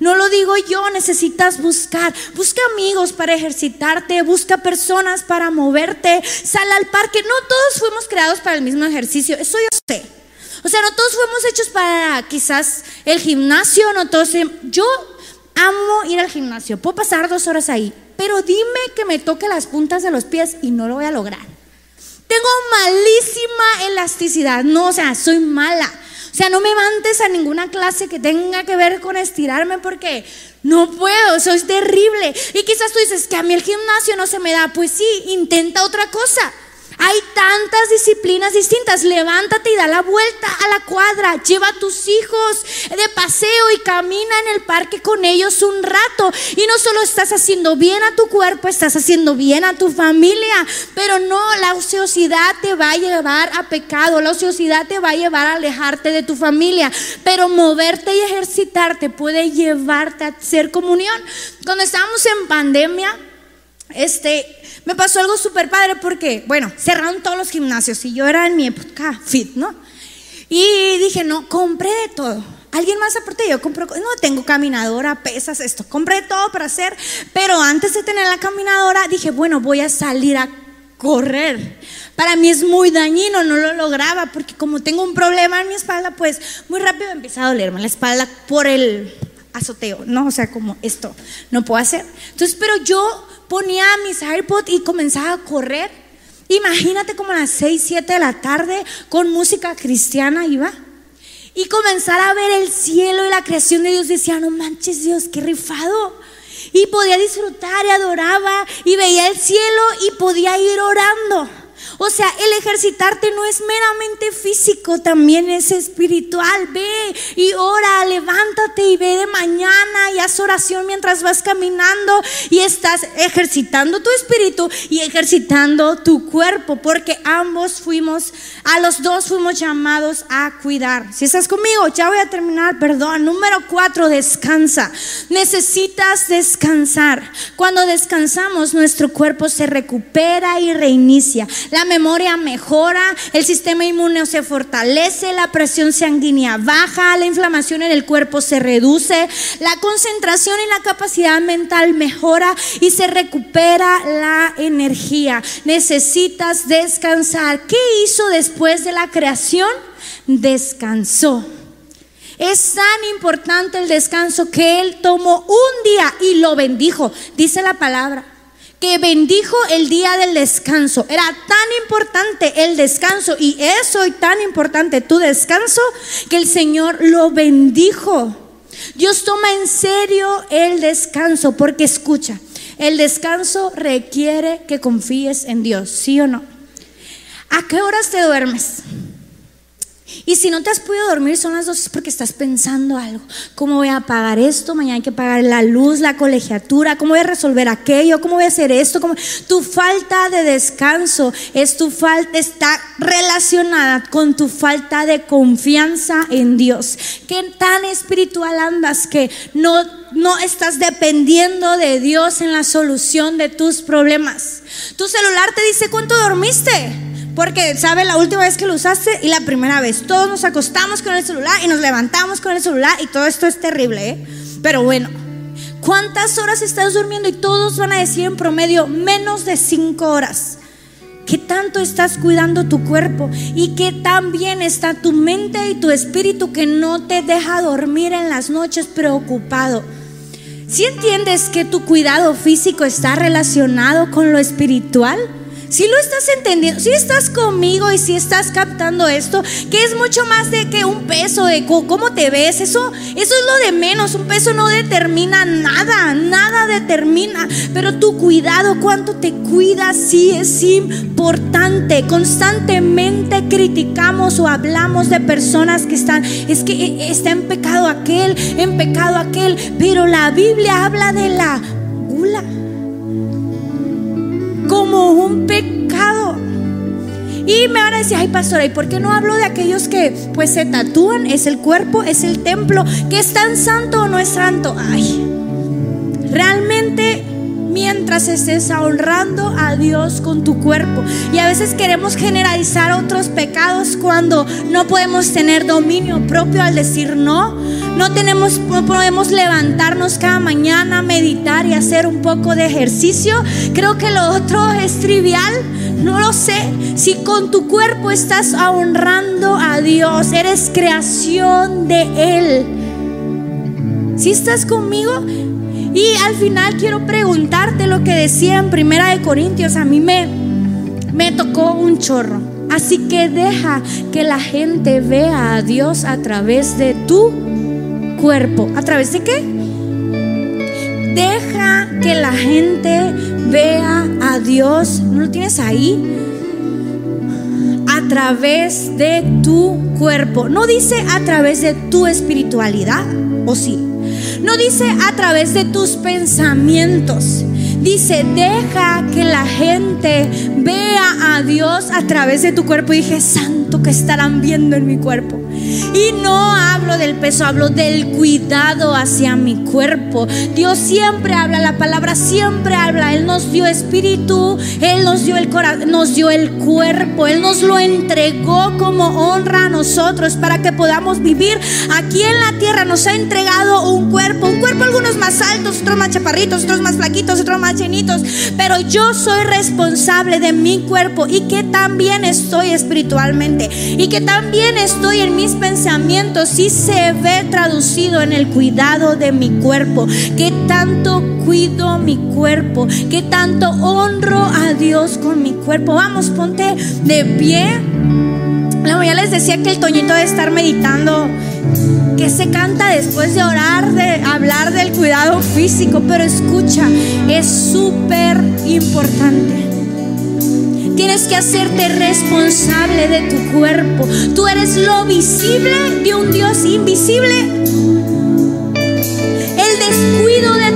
No lo digo yo, necesitas buscar. Busca amigos para ejercitarte, busca personas para moverte, sal al parque. No todos fuimos creados para el mismo ejercicio, eso yo sé. O sea, no todos fuimos hechos para quizás el gimnasio, no todos. Yo amo ir al gimnasio, puedo pasar dos horas ahí, pero dime que me toque las puntas de los pies y no lo voy a lograr. Tengo malísima elasticidad, no, o sea, soy mala. O sea, no me mandes a ninguna clase que tenga que ver con estirarme porque no puedo, soy terrible. Y quizás tú dices que a mí el gimnasio no se me da, pues sí, intenta otra cosa. Hay tantas disciplinas distintas. Levántate y da la vuelta a la cuadra. Lleva a tus hijos de paseo y camina en el parque con ellos un rato. Y no solo estás haciendo bien a tu cuerpo, estás haciendo bien a tu familia. Pero no, la ociosidad te va a llevar a pecado. La ociosidad te va a llevar a alejarte de tu familia. Pero moverte y ejercitarte puede llevarte a hacer comunión. Cuando estábamos en pandemia, este, me pasó algo súper padre porque, bueno, cerraron todos los gimnasios y yo era en mi época fit, ¿no? Y dije, no, compré de todo. Alguien más aporté, yo compro, no tengo caminadora, pesas, esto, compré todo para hacer, pero antes de tener la caminadora dije, bueno, voy a salir a correr. Para mí es muy dañino, no lo lograba porque como tengo un problema en mi espalda, pues muy rápido empieza a dolerme la espalda por el azoteo, ¿no? O sea, como esto no puedo hacer. Entonces, pero yo ponía mis AirPods y comenzaba a correr. Imagínate como a las 6, 7 de la tarde con música cristiana iba. Y comenzar a ver el cielo y la creación de Dios. Decía, no manches Dios, qué rifado. Y podía disfrutar y adoraba y veía el cielo y podía ir orando. O sea, el ejercitarte no es meramente físico, también es espiritual. Ve y ora, levántate y ve de mañana y haz oración mientras vas caminando y estás ejercitando tu espíritu y ejercitando tu cuerpo, porque ambos fuimos, a los dos fuimos llamados a cuidar. Si estás conmigo, ya voy a terminar, perdón. Número cuatro, descansa. Necesitas descansar. Cuando descansamos, nuestro cuerpo se recupera y reinicia. La memoria mejora, el sistema inmune se fortalece, la presión sanguínea baja, la inflamación en el cuerpo se reduce, la concentración y la capacidad mental mejora y se recupera la energía. Necesitas descansar. ¿Qué hizo después de la creación? Descansó. Es tan importante el descanso que Él tomó un día y lo bendijo, dice la palabra que bendijo el día del descanso. Era tan importante el descanso y eso y tan importante tu descanso que el Señor lo bendijo. Dios toma en serio el descanso porque escucha, el descanso requiere que confíes en Dios, ¿sí o no? ¿A qué horas te duermes? Y si no te has podido dormir, son las dos es porque estás pensando algo. ¿Cómo voy a pagar esto? Mañana hay que pagar la luz, la colegiatura. ¿Cómo voy a resolver aquello? ¿Cómo voy a hacer esto? Tu falta de descanso es tu falta, está relacionada con tu falta de confianza en Dios. ¿Qué tan espiritual andas que no, no estás dependiendo de Dios en la solución de tus problemas? Tu celular te dice cuánto dormiste. Porque, ¿sabe? La última vez que lo usaste y la primera vez. Todos nos acostamos con el celular y nos levantamos con el celular y todo esto es terrible, ¿eh? Pero bueno, ¿cuántas horas estás durmiendo? Y todos van a decir en promedio menos de cinco horas. ¿Qué tanto estás cuidando tu cuerpo? ¿Y qué tan bien está tu mente y tu espíritu que no te deja dormir en las noches preocupado? Si entiendes que tu cuidado físico está relacionado con lo espiritual, si lo estás entendiendo, si estás conmigo y si estás captando esto, que es mucho más de que un peso, de cómo te ves, eso, eso es lo de menos. Un peso no determina nada, nada determina. Pero tu cuidado, cuánto te cuidas, sí es importante. Constantemente criticamos o hablamos de personas que están, es que eh, está en pecado aquel, en pecado aquel. Pero la Biblia habla de la gula como un pecado. Y me van a decir, ay pastora, ¿y por qué no hablo de aquellos que pues se tatúan? Es el cuerpo, es el templo, que es tan santo o no es santo. Ay, realmente mientras estés honrando a Dios con tu cuerpo. Y a veces queremos generalizar otros pecados cuando no podemos tener dominio propio al decir no. No tenemos no podemos levantarnos cada mañana, meditar y hacer un poco de ejercicio. Creo que lo otro es trivial. No lo sé. Si con tu cuerpo estás honrando a Dios, eres creación de Él. Si estás conmigo, y al final quiero preguntarte lo que decía en Primera de Corintios. A mí me, me tocó un chorro. Así que deja que la gente vea a Dios a través de tu cuerpo. ¿A través de qué? Deja que la gente vea a Dios. ¿No lo tienes ahí? A través de tu cuerpo. No dice a través de tu espiritualidad. ¿O sí? No dice a través de tus pensamientos. Dice, deja que la gente vea a Dios a través de tu cuerpo. Y dije, santo que estarán viendo en mi cuerpo. Y no hablo del peso, hablo del cuidado hacia mi cuerpo. Dios siempre habla, la palabra siempre habla. Él nos dio espíritu, Él nos dio el corazón, nos dio el cuerpo, Él nos lo entregó como honra a nosotros para que podamos vivir aquí en la tierra. Nos ha entregado un cuerpo, un cuerpo algunos más altos, otros más chaparritos, otros más flaquitos, otros más llenitos. Pero yo soy responsable de mi cuerpo y que también estoy espiritualmente y que también estoy en mis pensamientos sí se ve traducido en el cuidado de mi cuerpo. Que tanto cuido mi cuerpo, que tanto honro a Dios con mi cuerpo. Vamos, ponte de pie. Ya les decía que el Toñito de estar meditando que se canta después de orar, de hablar del cuidado físico, pero escucha, es súper importante. Tienes que hacerte responsable de tu cuerpo. Tú eres lo visible de un Dios invisible.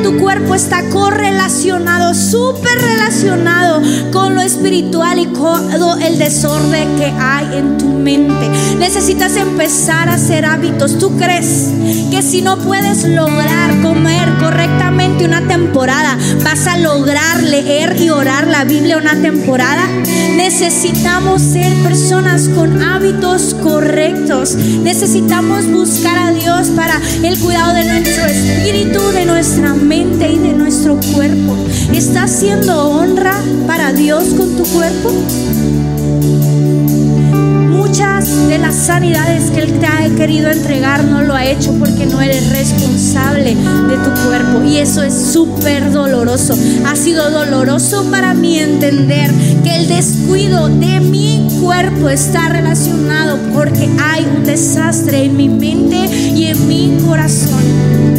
Tu cuerpo está correlacionado, súper relacionado con lo espiritual y con el desorden que hay en tu mente. Necesitas empezar a hacer hábitos. ¿Tú crees que si no puedes lograr comer correctamente una temporada, vas a lograr leer y orar la Biblia una temporada? Necesitamos ser personas con hábitos correctos. Necesitamos buscar a Dios para el cuidado de nuestro espíritu, de nuestra mente y de nuestro cuerpo. ¿Estás haciendo honra para Dios con tu cuerpo? Muchas de las sanidades que Él te ha querido entregar no lo ha hecho porque no eres responsable de tu cuerpo. Y eso es súper doloroso. Ha sido doloroso para mí entender que el descuido de mi cuerpo está relacionado porque hay un desastre en mi mente y en mi corazón.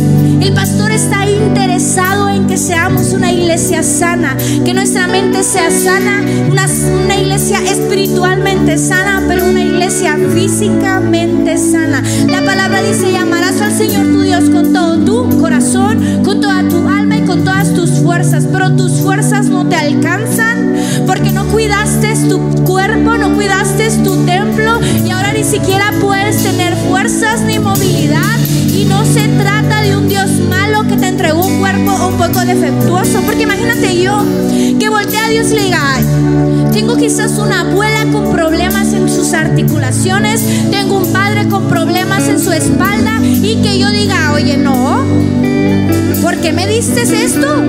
El pastor está interesado en que seamos una iglesia sana, que nuestra mente sea sana, una, una iglesia espiritualmente sana, pero una iglesia físicamente sana. La palabra dice, llamarás al Señor tu Dios con todo tu corazón, con toda tu alma y con todas tus fuerzas, pero tus fuerzas no te alcanzan porque no cuidaste tu cuerpo, no cuidaste tu templo y ahora ni siquiera puedes tener fuerzas ni movilidad. Y no se trata defectuoso. Porque imagínate yo que voltee a Dios y le diga, tengo quizás una abuela con problemas en sus articulaciones, tengo un padre con problemas en su espalda y que yo diga, oye, no, ¿por qué me diste esto?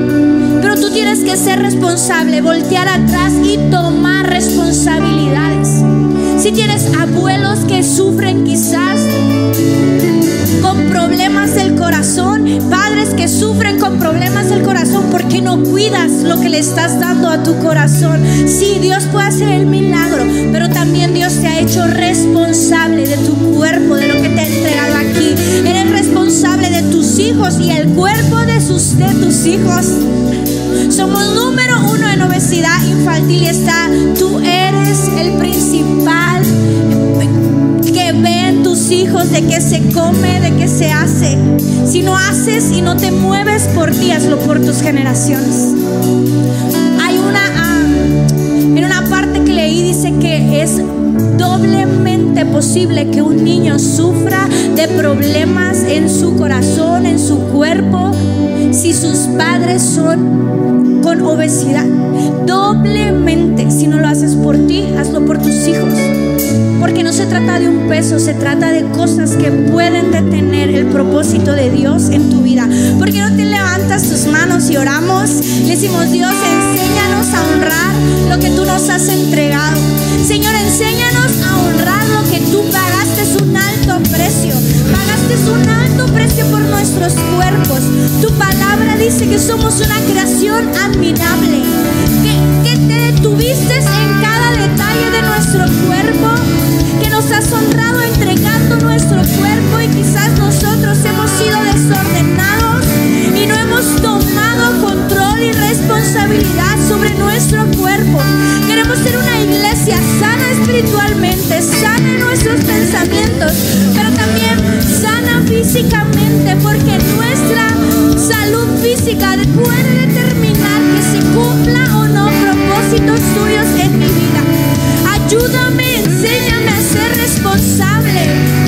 Pero tú tienes que ser responsable, voltear atrás y tomar responsabilidades. Si tienes abuelos que sufren quizás con problemas del corazón, padres que sufren con problemas del corazón, ¿por qué no cuidas lo que le estás dando a tu corazón? Sí, Dios puede hacer el milagro, pero también Dios te ha hecho responsable de tu cuerpo, de lo que te ha entregado aquí. Eres responsable de tus hijos y el cuerpo de, sus, de tus hijos. Somos número uno en obesidad infantil y está, tú eres el principal que ven hijos de qué se come, de qué se hace. Si no haces y no te mueves por ti, hazlo por tus generaciones. Hay una, ah, en una parte que leí dice que es doblemente posible que un niño sufra de problemas en su corazón, en su cuerpo, si sus padres son con obesidad. Doblemente, si no lo haces por ti, hazlo por tus hijos. Porque no se trata de un peso, se trata de cosas que pueden detener el propósito de Dios en tu vida. Porque no te levantas tus manos y oramos? Le decimos, Dios, enséñanos a honrar lo que tú nos has entregado. Señor, enséñanos a honrar lo que tú pagaste un alto precio. Pagaste un alto precio por nuestros cuerpos. Tu palabra dice que somos una creación admirable. Que, que te detuviste en cada detalle de nuestro cuerpo. Que nos has honrado entregando nuestro cuerpo y quizás nosotros hemos sido desordenados y no hemos tomado control y responsabilidad sobre nuestro cuerpo. Queremos ser una iglesia sana espiritualmente, sana en nuestros pensamientos, pero también físicamente, porque nuestra salud física puede determinar que se cumpla o no propósitos tuyos en mi vida. Ayúdame, enséñame a ser responsable.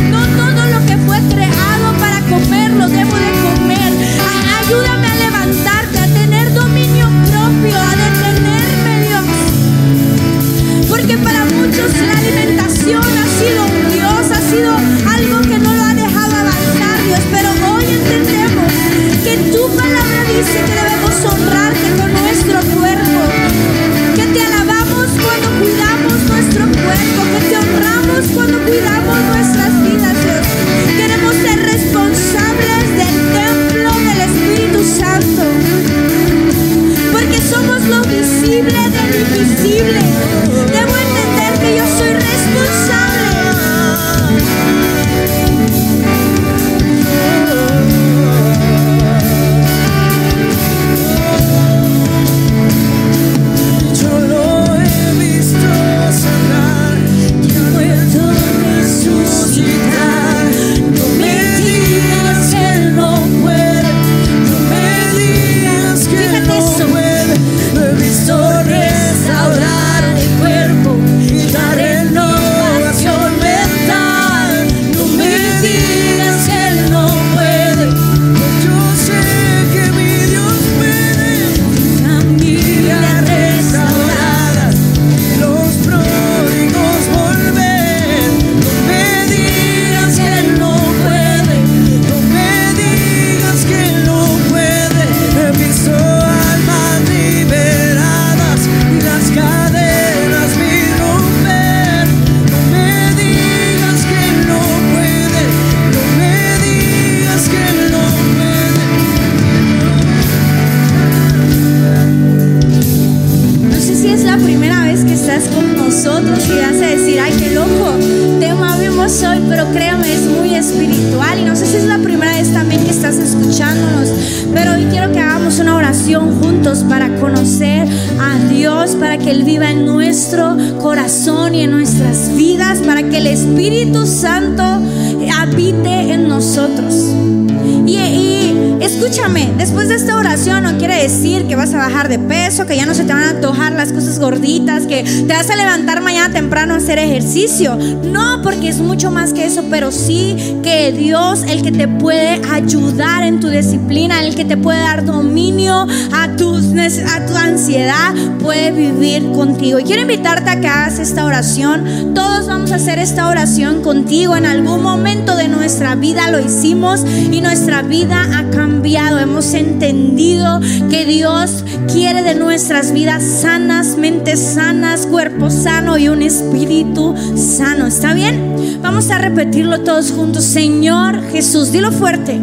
No, porque es mucho más que eso, pero sí que Dios, el que te puede ayudar en tu disciplina, el que te puede dar dominio a, tus, a tu ansiedad, puede vivir contigo. Y quiero invitarte a que hagas esta oración. Todos vamos a hacer esta oración contigo. En algún momento de nuestra vida lo hicimos y nuestra vida ha cambiado. Hemos entendido que Dios quiere de nuestras vidas sanas, mentes sanas, cuerpo sano y un espíritu sano. ¿Está bien? Vamos a repetirlo todos juntos. Señor Jesús, dilo fuerte.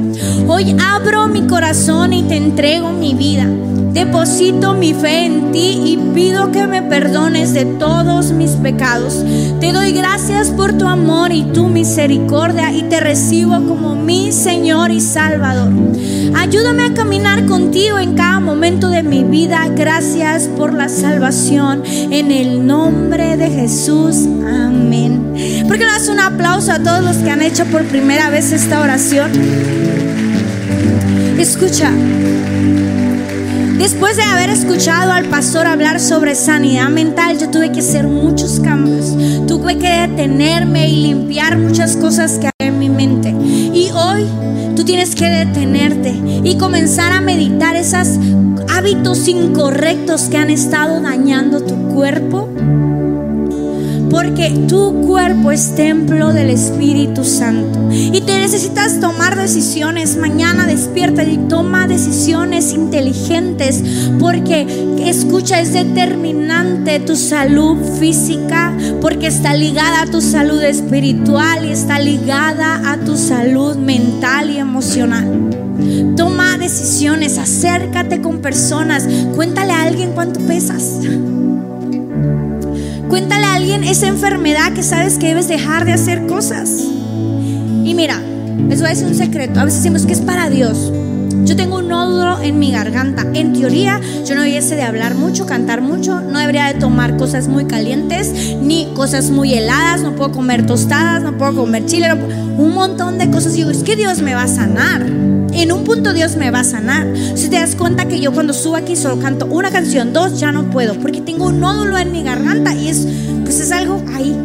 Hoy abro mi corazón y te entrego mi vida. Deposito mi fe en ti y pido que me perdones de todos mis pecados. Te doy gracias por tu amor y tu misericordia y te recibo como mi Señor y Salvador. Ayúdame a caminar contigo en cada momento de mi vida. Gracias por la salvación. En el nombre de Jesús. Amén. ¿Por qué no das un aplauso a todos los que han hecho por primera vez esta oración? Escucha. Después de haber escuchado al pastor hablar sobre sanidad mental, yo tuve que hacer muchos cambios. Tuve que detenerme y limpiar muchas cosas que hay en mi mente. Y hoy tú tienes que detenerte y comenzar a meditar esos hábitos incorrectos que han estado dañando tu cuerpo. Porque tu cuerpo es templo del Espíritu Santo. Y te necesitas tomar decisiones. Mañana despierta y toma decisiones inteligentes. Porque, escucha, es determinante tu salud física. Porque está ligada a tu salud espiritual y está ligada a tu salud mental y emocional. Toma decisiones, acércate con personas, cuéntale a alguien cuánto pesas. Cuéntale a alguien esa enfermedad que sabes que debes dejar de hacer cosas. Y mira, les voy a decir un secreto. A veces decimos que es para Dios. Yo tengo un nódulo en mi garganta. En teoría, yo no debiese de hablar mucho, cantar mucho. No debería de tomar cosas muy calientes ni cosas muy heladas. No puedo comer tostadas, no puedo comer chile. un montón de cosas. Y digo, es que Dios me va a sanar. En un punto Dios me va a sanar. Si te das cuenta que yo cuando subo aquí solo canto una canción, dos ya no puedo, porque tengo un nódulo en mi garganta y es, pues es algo ahí.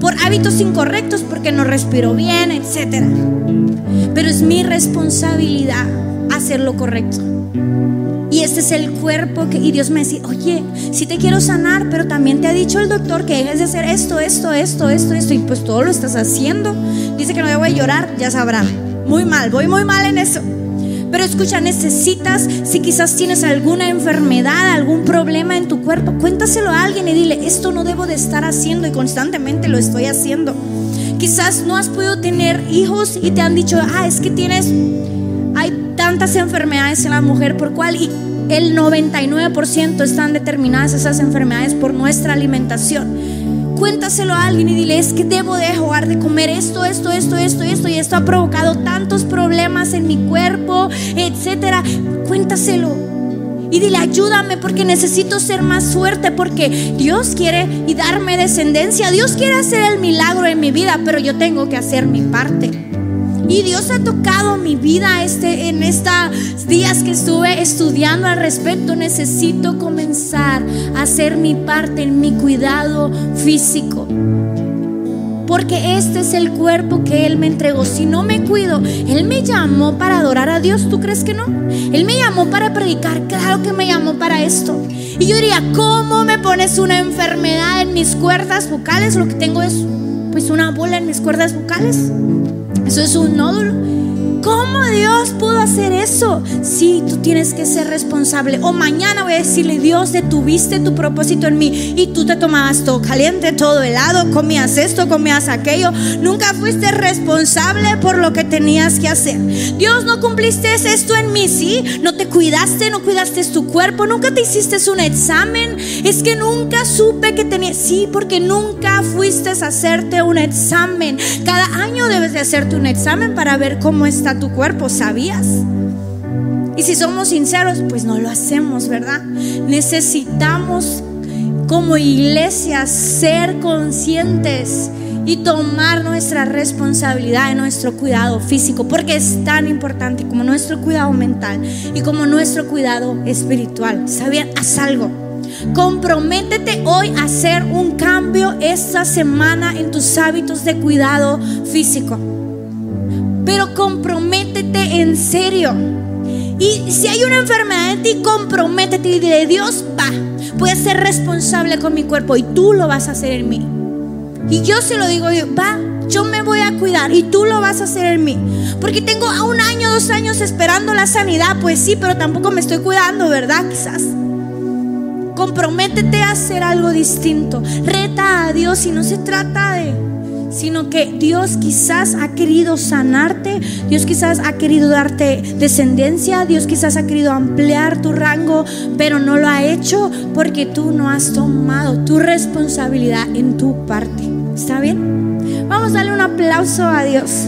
Por hábitos incorrectos, porque no respiro bien, etc. Pero es mi responsabilidad hacer lo correcto. Y este es el cuerpo que, y Dios me dice, oye, si te quiero sanar, pero también te ha dicho el doctor que dejes de hacer esto, esto, esto, esto, esto, y pues todo lo estás haciendo. Dice que no debo de llorar, ya sabrán. Muy mal, voy muy mal en eso. Pero escucha, necesitas, si quizás tienes alguna enfermedad, algún problema en tu cuerpo, cuéntaselo a alguien y dile, esto no debo de estar haciendo y constantemente lo estoy haciendo. Quizás no has podido tener hijos y te han dicho, ah, es que tienes, hay tantas enfermedades en la mujer, ¿por cuál? Y el 99% están determinadas esas enfermedades por nuestra alimentación cuéntaselo a alguien y dile, es que debo dejar de comer esto, esto, esto, esto, esto, y esto ha provocado tantos problemas en mi cuerpo, etcétera. Cuéntaselo. Y dile, ayúdame porque necesito ser más fuerte, porque Dios quiere y darme descendencia. Dios quiere hacer el milagro en mi vida, pero yo tengo que hacer mi parte. Y Dios ha tocado mi vida este, en estos días que estuve estudiando al respecto. Necesito comenzar a hacer mi parte en mi cuidado físico. Porque este es el cuerpo que Él me entregó. Si no me cuido, Él me llamó para adorar a Dios. ¿Tú crees que no? Él me llamó para predicar. Claro que me llamó para esto. Y yo diría, ¿cómo me pones una enfermedad en mis cuerdas vocales? Lo que tengo es pues una bola en mis cuerdas vocales. Eso es un nódulo. ¿Cómo Dios pudo hacer eso? Sí, tú tienes que ser responsable. O mañana voy a decirle, Dios, detuviste tu propósito en mí y tú te tomabas todo caliente, todo helado, comías esto, comías aquello. Nunca fuiste responsable por lo que tenías que hacer. Dios, no cumpliste esto en mí, sí. No te cuidaste, no cuidaste tu cuerpo, nunca te hiciste un examen. Es que nunca supe que tenías, sí, porque nunca fuiste a hacerte un examen. Cada año debes de hacerte un examen para ver cómo está tu cuerpo, ¿sabías? Y si somos sinceros, pues no lo hacemos, ¿verdad? Necesitamos como iglesia ser conscientes y tomar nuestra responsabilidad en nuestro cuidado físico, porque es tan importante como nuestro cuidado mental y como nuestro cuidado espiritual. ¿Sabían? Haz algo. Comprométete hoy a hacer un cambio esta semana en tus hábitos de cuidado físico. Pero comprométete en serio. Y si hay una enfermedad en ti, comprométete y dile, Dios, va, voy a ser responsable con mi cuerpo y tú lo vas a hacer en mí. Y yo se lo digo, va, yo me voy a cuidar y tú lo vas a hacer en mí. Porque tengo a un año, dos años esperando la sanidad, pues sí, pero tampoco me estoy cuidando, ¿verdad? Quizás. Comprométete a hacer algo distinto. Reta a Dios y no se trata de sino que Dios quizás ha querido sanarte, Dios quizás ha querido darte descendencia, Dios quizás ha querido ampliar tu rango, pero no lo ha hecho porque tú no has tomado tu responsabilidad en tu parte. ¿Está bien? Vamos a darle un aplauso a Dios.